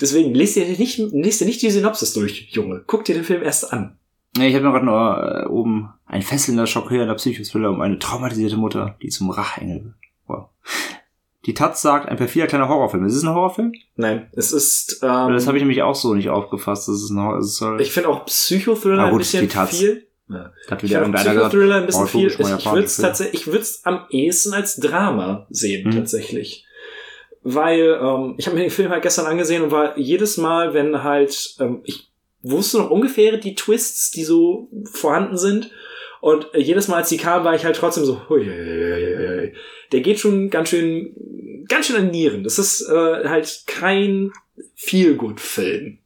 Speaker 2: Deswegen lest dir nicht, lest dir nicht die Synopsis durch, Junge. Guck dir den Film erst an.
Speaker 1: Nee, ich habe mir gerade nur äh, oben ein fesselnder, schockierender Psychothriller um eine traumatisierte Mutter, die zum Rachengel wird. Wow. Die Taz sagt, ein perfider kleiner Horrorfilm. Ist es ein Horrorfilm?
Speaker 2: Nein, es ist. Ähm,
Speaker 1: das habe ich nämlich auch so nicht aufgefasst. Das ist ein Horror. Es soll,
Speaker 2: ich finde auch Psychothriller
Speaker 1: Na
Speaker 2: ein
Speaker 1: gut,
Speaker 2: bisschen viel.
Speaker 1: hat
Speaker 2: Ich
Speaker 1: wieder gesagt.
Speaker 2: Psychothriller ein bisschen
Speaker 1: oh,
Speaker 2: viel. Ich, ich würde es tatsächlich, ich würde es am ehesten als Drama sehen,
Speaker 1: Mhm.
Speaker 2: tatsächlich. Weil ähm, ich habe mir den Film halt gestern angesehen und war jedes Mal, wenn halt, ähm, ich wusste noch ungefähr die Twists, die so vorhanden sind. Und äh, jedes Mal, als die kamen, war ich halt trotzdem so, hui, der geht schon ganz schön, ganz schön an Nieren. Das ist äh, halt kein Feel-Good-Film.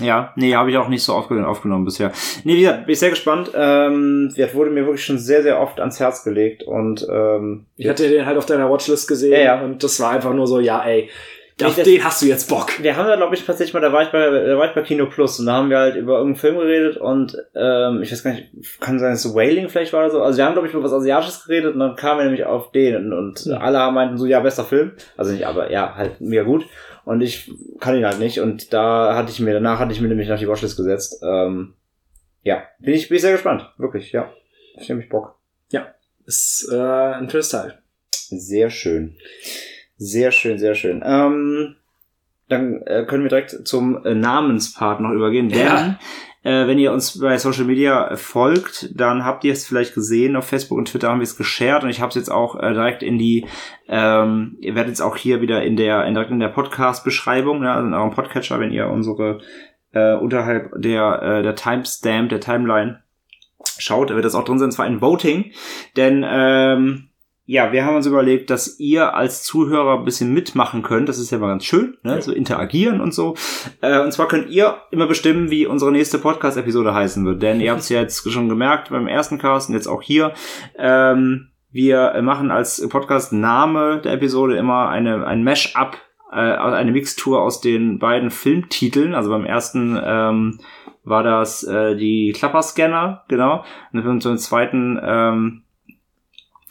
Speaker 1: Ja, nee, habe ich auch nicht so aufge aufgenommen bisher. Nee, wie gesagt, bin ich sehr gespannt. Ähm, der wurde mir wirklich schon sehr, sehr oft ans Herz gelegt und ähm,
Speaker 2: Ich hatte den halt auf deiner Watchlist gesehen
Speaker 1: Ja, ja.
Speaker 2: und das war einfach nur so, ja, ey, auf
Speaker 1: das-
Speaker 2: den hast du jetzt Bock.
Speaker 1: wir haben da, glaube ich, tatsächlich mal, da war ich bei, da war ich bei Kino Plus und da haben wir halt über irgendeinen Film geredet und ähm, ich weiß gar nicht, kann sein, dass es Wailing vielleicht war oder so. Also wir haben, glaube ich, über was Asiatisches geredet und dann kamen wir nämlich auf den und, und
Speaker 2: Ja.
Speaker 1: alle haben meinten so, ja, bester Film. Also nicht, aber ja, halt mega gut. Und ich kann ihn halt nicht. Und da hatte ich mir, danach hatte ich mir nämlich nach die Watchlist gesetzt. Ähm, ja, bin ich, bin ich sehr gespannt. Wirklich, ja. Ich nehme mich Bock.
Speaker 2: Ist äh, ein tolles Teil.
Speaker 1: Sehr schön. Sehr schön, sehr schön. Ähm, dann äh, können wir direkt zum äh, Namenspart noch übergehen. Denn,
Speaker 2: Ja.
Speaker 1: äh, wenn ihr uns bei Social Media äh, folgt, dann habt ihr es vielleicht gesehen. Auf Facebook und Twitter haben wir es geshared und ich habe es jetzt auch äh, direkt in die, ähm, ihr werdet es auch hier wieder in der, in, direkt in der Podcast-Beschreibung, ne, also in eurem Podcatcher, wenn ihr unsere äh, unterhalb der, äh, der Timestamp, der Timeline schaut, wird das auch drin sein, zwar ein Voting, denn ähm, ja, wir haben uns überlegt, dass ihr als Zuhörer ein bisschen mitmachen könnt. Das ist ja mal ganz schön, ne?
Speaker 2: Ja.
Speaker 1: so interagieren und so. Äh, und zwar könnt ihr immer bestimmen, wie unsere nächste Podcast-Episode heißen wird. Denn ihr habt es ja jetzt schon gemerkt beim ersten Cast und jetzt auch hier. Ähm, wir machen als Podcast-Name der Episode immer eine, ein Mash-up, äh, eine Mixtur aus den beiden Filmtiteln. Also beim ersten ähm, war das äh, die Klapperscanner, genau. Und beim zweiten ähm,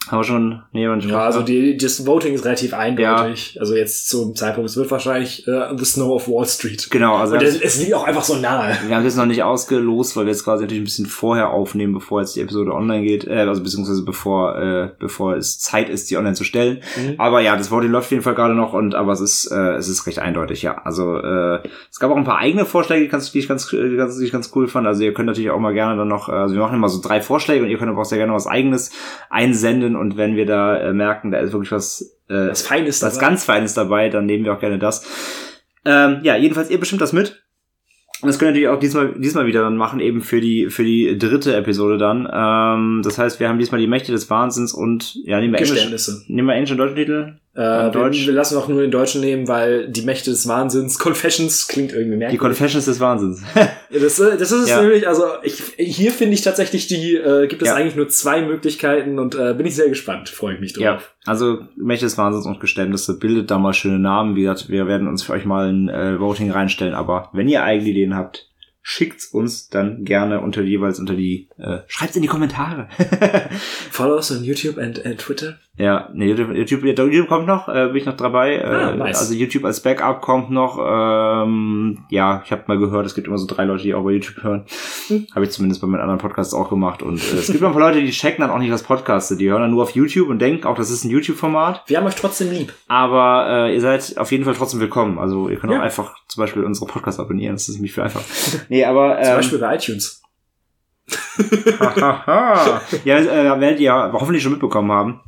Speaker 1: haben wir schon, nee, wir nicht
Speaker 2: Ja, also die, das Voting ist relativ eindeutig. Also jetzt zum Zeitpunkt, es wird wahrscheinlich äh, The Snow of Wall Street.
Speaker 1: Genau, also
Speaker 2: Und
Speaker 1: wir
Speaker 2: es, es liegt auch einfach so nahe.
Speaker 1: haben es jetzt noch nicht ausgelost, weil wir jetzt quasi natürlich ein bisschen vorher aufnehmen, bevor jetzt die Episode online geht, äh, also beziehungsweise bevor, äh, bevor es Zeit ist, die online zu stellen.
Speaker 2: Mhm.
Speaker 1: Aber ja, das Voting läuft auf jeden Fall gerade noch und aber es ist, äh, es ist recht eindeutig, ja. Also äh, es gab auch ein paar eigene Vorschläge, die, ganz, die ich ganz, die ganz, die ich ganz cool fand. Also ihr könnt natürlich auch mal gerne dann noch, äh, also wir machen immer so drei Vorschläge und ihr könnt aber auch sehr gerne was eigenes einsenden und wenn wir da äh, merken, da ist wirklich was äh,
Speaker 2: Was Feines
Speaker 1: was
Speaker 2: dabei.
Speaker 1: ganz Feines dabei, dann nehmen wir auch gerne das. Ähm, ja, jedenfalls, ihr bestimmt das mit. Und das können wir natürlich auch diesmal, diesmal wieder dann machen, eben für die, für die dritte Episode dann. Ähm, das heißt, wir haben diesmal die Mächte des Wahnsinns und, ja, nehmen wir Englisch,
Speaker 2: Geständnisse.
Speaker 1: nehmen wir Englisch und deutschen Titel?
Speaker 2: Äh, wir, wir lassen auch nur den Deutschen nehmen, weil die Mächte des Wahnsinns, Confessions, klingt irgendwie
Speaker 1: Die
Speaker 2: merkwürdig.
Speaker 1: Confessions des Wahnsinns.
Speaker 2: Das, äh, das ist es
Speaker 1: Ja.
Speaker 2: nämlich, also ich, hier finde ich tatsächlich die, äh, gibt es
Speaker 1: Ja.
Speaker 2: eigentlich nur zwei Möglichkeiten und äh, bin ich sehr gespannt, freue ich mich drauf.
Speaker 1: Ja, also Mächte des Wahnsinns und Geständnisse, bildet da mal schöne Namen. Wie gesagt, wir werden uns für euch mal ein äh, Voting reinstellen, aber wenn ihr eigene Ideen habt, schickt's uns dann gerne unter jeweils unter die, äh, schreibt's in die Kommentare.
Speaker 2: Follow us on YouTube and, and Twitter.
Speaker 1: Ja, nee, YouTube, YouTube, YouTube kommt noch, äh, bin ich noch dabei. Äh,
Speaker 2: Ah, nice.
Speaker 1: Also YouTube als Backup kommt noch. Ähm, ja, ich habe mal gehört, es gibt immer so drei Leute, die auch bei YouTube hören.
Speaker 2: Hm.
Speaker 1: Habe ich zumindest bei meinen anderen Podcasts auch gemacht. Und äh, es gibt ein paar Leute, die checken dann auch nicht das Podcaste. Die hören dann nur auf YouTube und denken auch, das ist ein YouTube-Format.
Speaker 2: Wir haben euch trotzdem lieb.
Speaker 1: Aber äh, ihr seid auf jeden Fall trotzdem willkommen. Also ihr könnt
Speaker 2: Ja.
Speaker 1: auch einfach zum Beispiel unsere Podcasts abonnieren. Das ist nämlich viel einfach. Nee, aber
Speaker 2: Zum
Speaker 1: ähm,
Speaker 2: Beispiel bei iTunes.
Speaker 1: ja, äh, werdet ihr hoffentlich schon mitbekommen haben.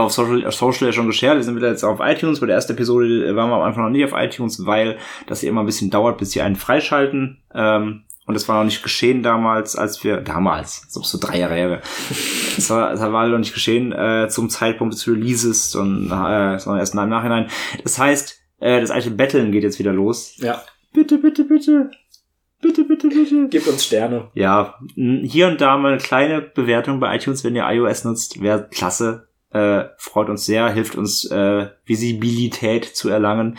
Speaker 1: Auf Social, auf Social ja schon geshared. Wir sind wieder jetzt auf iTunes. Bei der ersten Episode äh, waren wir am Anfang noch nicht auf iTunes, weil das hier immer ein bisschen dauert, bis sie einen freischalten. Ähm, und das war noch nicht geschehen damals, als wir, damals, so drei Jahre her. Das war, das war noch nicht geschehen äh, zum Zeitpunkt des Releases, sondern, äh, sondern erst im Nachhinein. Das heißt, äh, das alte Betteln geht jetzt wieder los.
Speaker 2: Ja,
Speaker 1: Bitte, bitte, bitte. Bitte, bitte, bitte.
Speaker 2: gebt uns Sterne.
Speaker 1: Ja, hier und da mal eine kleine Bewertung bei iTunes, wenn ihr iOS nutzt, wäre klasse. Äh, freut uns sehr, hilft uns äh, Visibilität zu erlangen.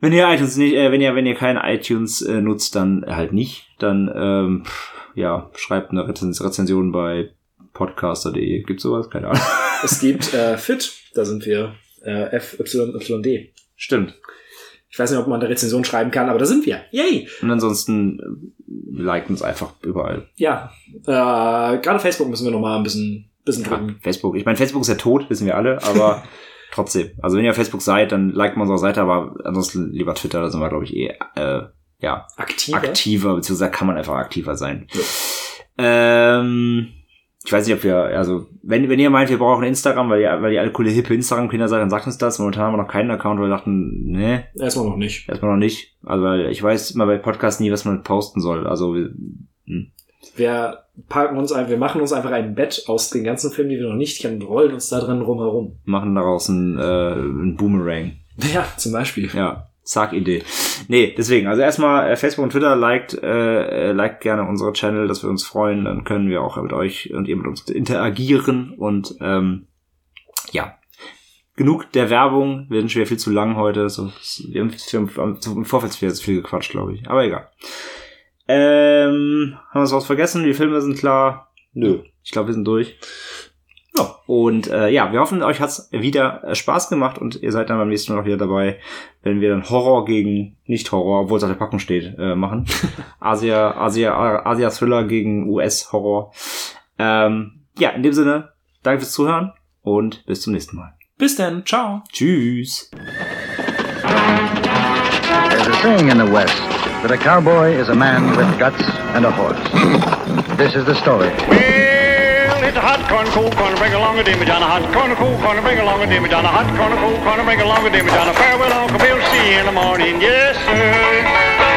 Speaker 1: Wenn ihr iTunes nicht, äh, wenn ihr wenn ihr kein iTunes äh, nutzt, dann halt nicht. Dann ähm, pff, ja schreibt eine Rezens Rezension bei podcaster.de. Gibt's sowas? Keine Ahnung.
Speaker 2: Es gibt äh, Fit, da sind wir äh, FYYD.
Speaker 1: Stimmt.
Speaker 2: Ich weiß nicht, ob man eine Rezension schreiben kann, aber da sind wir. Yay!
Speaker 1: Und ansonsten äh, liked uns einfach überall.
Speaker 2: Ja, äh, gerade Facebook müssen wir noch mal ein bisschen, bisschen
Speaker 1: Ja,
Speaker 2: drücken.
Speaker 1: Facebook. Ich meine, Facebook ist ja tot, wissen wir alle, aber trotzdem. Also wenn ihr auf Facebook seid, dann liked man unsere Seite, aber ansonsten lieber Twitter, da sind wir, glaube ich, eh äh, ja,
Speaker 2: Aktiver.
Speaker 1: aktiver, beziehungsweise kann man einfach aktiver sein. Ähm, ich weiß nicht, ob wir, also, wenn, wenn ihr meint, wir brauchen Instagram, weil ihr, weil ihr alle coole, hippe Instagram-Kinder seid, dann sagt uns das. Momentan haben wir noch keinen Account, weil wir dachten, ne,
Speaker 2: Erstmal noch nicht.
Speaker 1: erstmal noch nicht. Also, weil ich weiß immer bei Podcasts nie, was man posten soll. Also, wir,
Speaker 2: Wir packen uns ein, wir machen uns einfach ein Bett aus den ganzen Filmen, die wir noch nicht kennen, und rollen uns da drin rumherum.
Speaker 1: machen daraus ein, äh, ein Boomerang.
Speaker 2: Ja, zum Beispiel.
Speaker 1: Ja, zack Idee. Nee, deswegen, also erstmal äh, Facebook und Twitter liked, äh, äh, liked gerne unsere Channel, dass wir uns freuen, dann können wir auch mit euch und ihr mit uns interagieren und ähm, ja. Genug der Werbung, wir sind schon wieder viel zu lang heute. So, wir haben, wir haben im Vorfeld wieder zu viel gequatscht, glaube ich. Aber egal. Ähm, haben wir uns was vergessen? Die Filme sind klar. Nö. Ich glaube, wir sind durch. Ja. Und äh, ja, wir hoffen, euch hat's wieder äh, Spaß gemacht und ihr seid dann beim nächsten Mal noch wieder dabei, wenn wir dann Horror gegen Nicht-Horror, obwohl es auf der Packung steht, äh, machen. Asia, Asia, Asia-Thriller gegen US-Horror. Ähm, ja, in dem Sinne, danke fürs Zuhören und bis zum nächsten Mal.
Speaker 2: Bis dann, ciao.
Speaker 1: Tschüss.
Speaker 3: There's a saying in the West that a cowboy is a man with guts and a horse. This is the story.
Speaker 4: Well, it's a hot corn, cold corn, bring along a dimmy down, a hot corn, cold corn, bring along a dimmy down, a hot corn, cold corn, bring along a dimmy down, a farewell, Uncle Bill, see you in the morning, yes, sir.